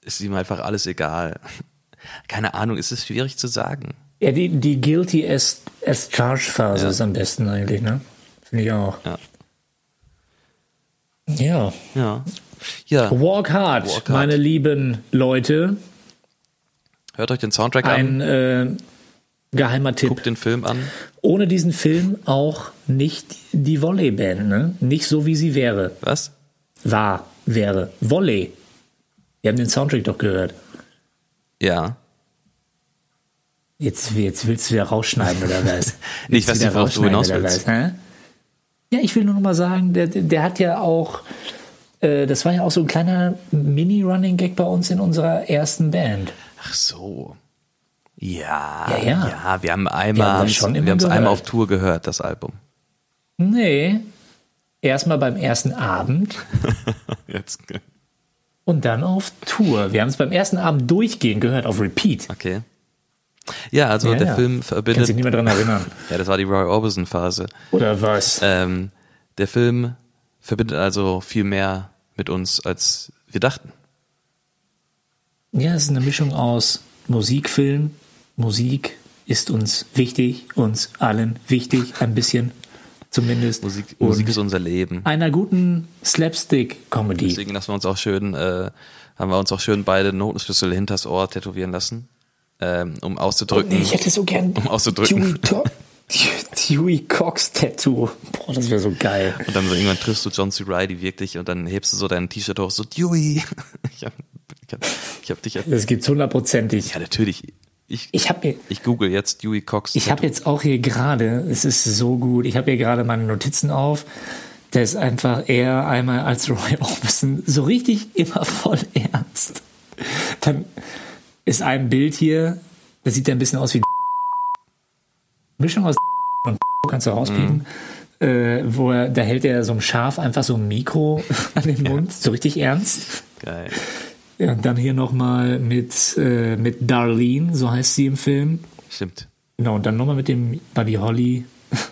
ist ihm einfach alles egal. Keine Ahnung, ist es schwierig zu sagen. Ja, die, die Guilty as, as Charged Phase Ja. ist am besten eigentlich, ne? Finde ich auch. Ja. Ja. Ja. Ja. Walk Hard, Walk Hard. meine lieben Leute. Hört euch den Soundtrack Ein an, äh, geheimer Tipp. guckt den Film an. Ohne diesen Film auch nicht die Volley-Band, ne? Nicht so, wie sie wäre. Was? War, wäre. Volley. Wir haben den Soundtrack doch gehört. Ja. Jetzt, jetzt willst du wieder rausschneiden oder was? Nicht, worauf du rausschneiden hinaus oder willst. was? Ja, ich will nur noch mal sagen, der, der hat ja auch, äh, das war ja auch so ein kleiner Mini-Running-Gag bei uns in unserer ersten Band. Ach so. Ja, Ja, ja. ja, wir haben einmal, wir haben es einmal auf Tour gehört, das Album. Nee, erstmal beim ersten Abend Jetzt. Und dann auf Tour. Wir haben es beim ersten Abend durchgehend gehört, auf Repeat. Okay. Ja, also Ja, der ja. Film Kann sich verbindet. nicht mehr dran erinnern. Ja, das war die Roy Orbison Phase. Oder was? Ähm, der Film verbindet also viel mehr mit uns, als wir dachten. Ja, es ist eine Mischung aus Musik, Film. Musik ist uns wichtig, uns allen wichtig, ein bisschen zumindest. Musik, Musik ist unser Leben. einer guten Slapstick-Comedy. Deswegen lassen wir uns auch schön, äh, haben wir uns auch schön beide Notenschlüssel hinters Ohr tätowieren lassen, ähm, um auszudrücken. Nee, ich hätte so gern Um auszudrücken. Dewey Cox Tattoo. Boah, das wäre so geil. Und dann so irgendwann triffst du John C. Reilly wirklich und dann hebst du so dein T-Shirt hoch, so Dewey. Ich hab, ich hab, ich hab dich. Das gibt's hundertprozentig. Ja, natürlich. Ich, Ich mir, ich google jetzt Dewey Cox. ich habe jetzt auch hier gerade, es ist so gut, ich habe hier gerade meine Notizen auf. Der ist einfach eher einmal als Roy Orbison so richtig immer voll ernst. Dann ist ein Bild hier, da sieht er ein bisschen aus wie Mischung aus und kannst du rauspiepen. Äh, wo er, da hält er so ein Schaf einfach so ein Mikro an den Mund, so richtig ernst. Geil. Ja, und dann hier nochmal mit, äh, mit Darlene, so heißt sie im Film. Stimmt. Genau, und dann nochmal mit dem Buddy Holly.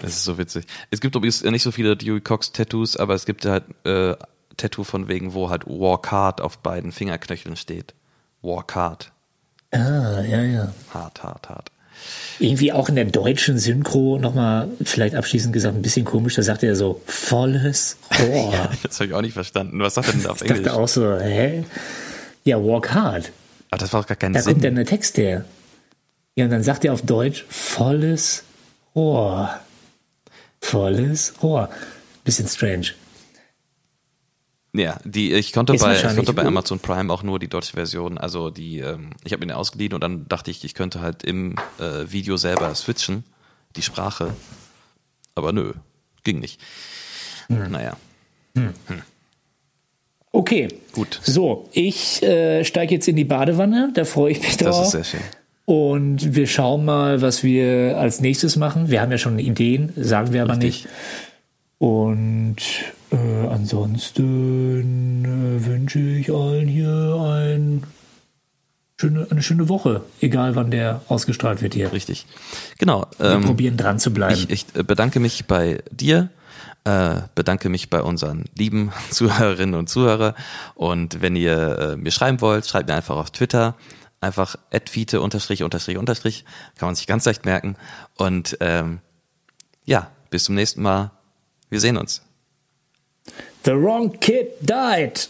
Das ist so witzig. Es gibt übrigens nicht so viele Dewey Cox Tattoos, aber es gibt halt äh, Tattoo von wegen, wo halt Walk Hard auf beiden Fingerknöcheln steht. Walk Hard. Ah, ja, ja. Hart, hart, hart. Irgendwie auch in der deutschen Synchro nochmal, vielleicht abschließend gesagt, ein bisschen komisch, da sagt er so, volles Rohr. Das habe ich auch nicht verstanden. Was sagt er denn da auf ich Englisch? dachte auch so, hä? Ja, walk hard. Aber das war doch gar kein Da Sinn. kommt dann der Text her. Ja, und dann sagt er auf Deutsch, volles Rohr. Volles Rohr. Bisschen strange. Ja, die ich konnte Ist bei ich konnte bei. Amazon Prime auch nur die deutsche Version, also die ähm, ich habe mir den ausgeliehen und dann dachte ich, ich könnte halt im äh, Video selber switchen, die Sprache. Aber nö, ging nicht. Hm. Naja, Okay. Gut. So, ich äh, steige jetzt in die Badewanne, da freue ich mich drauf. das ist sehr schön. Und wir schauen mal, was wir als nächstes machen. Wir haben ja schon Ideen, sagen wir aber Richtig. nicht. Und äh, ansonsten äh, wünsche ich allen hier ein schöne, eine schöne Woche, egal wann der ausgestrahlt wird hier. Richtig. Genau. Wir Ähm, probieren dran zu bleiben. ich, ich äh, bedanke mich bei dir, äh, bedanke mich bei unseren lieben Zuhörerinnen und Zuhörer. Und wenn ihr äh, mir schreiben wollt, schreibt mir einfach auf Twitter. Einfach adfiete unterstrich unterstrich unterstrich. Kann man sich ganz leicht merken. Und ähm, ja, bis zum nächsten Mal. Wir sehen uns. The wrong kid died.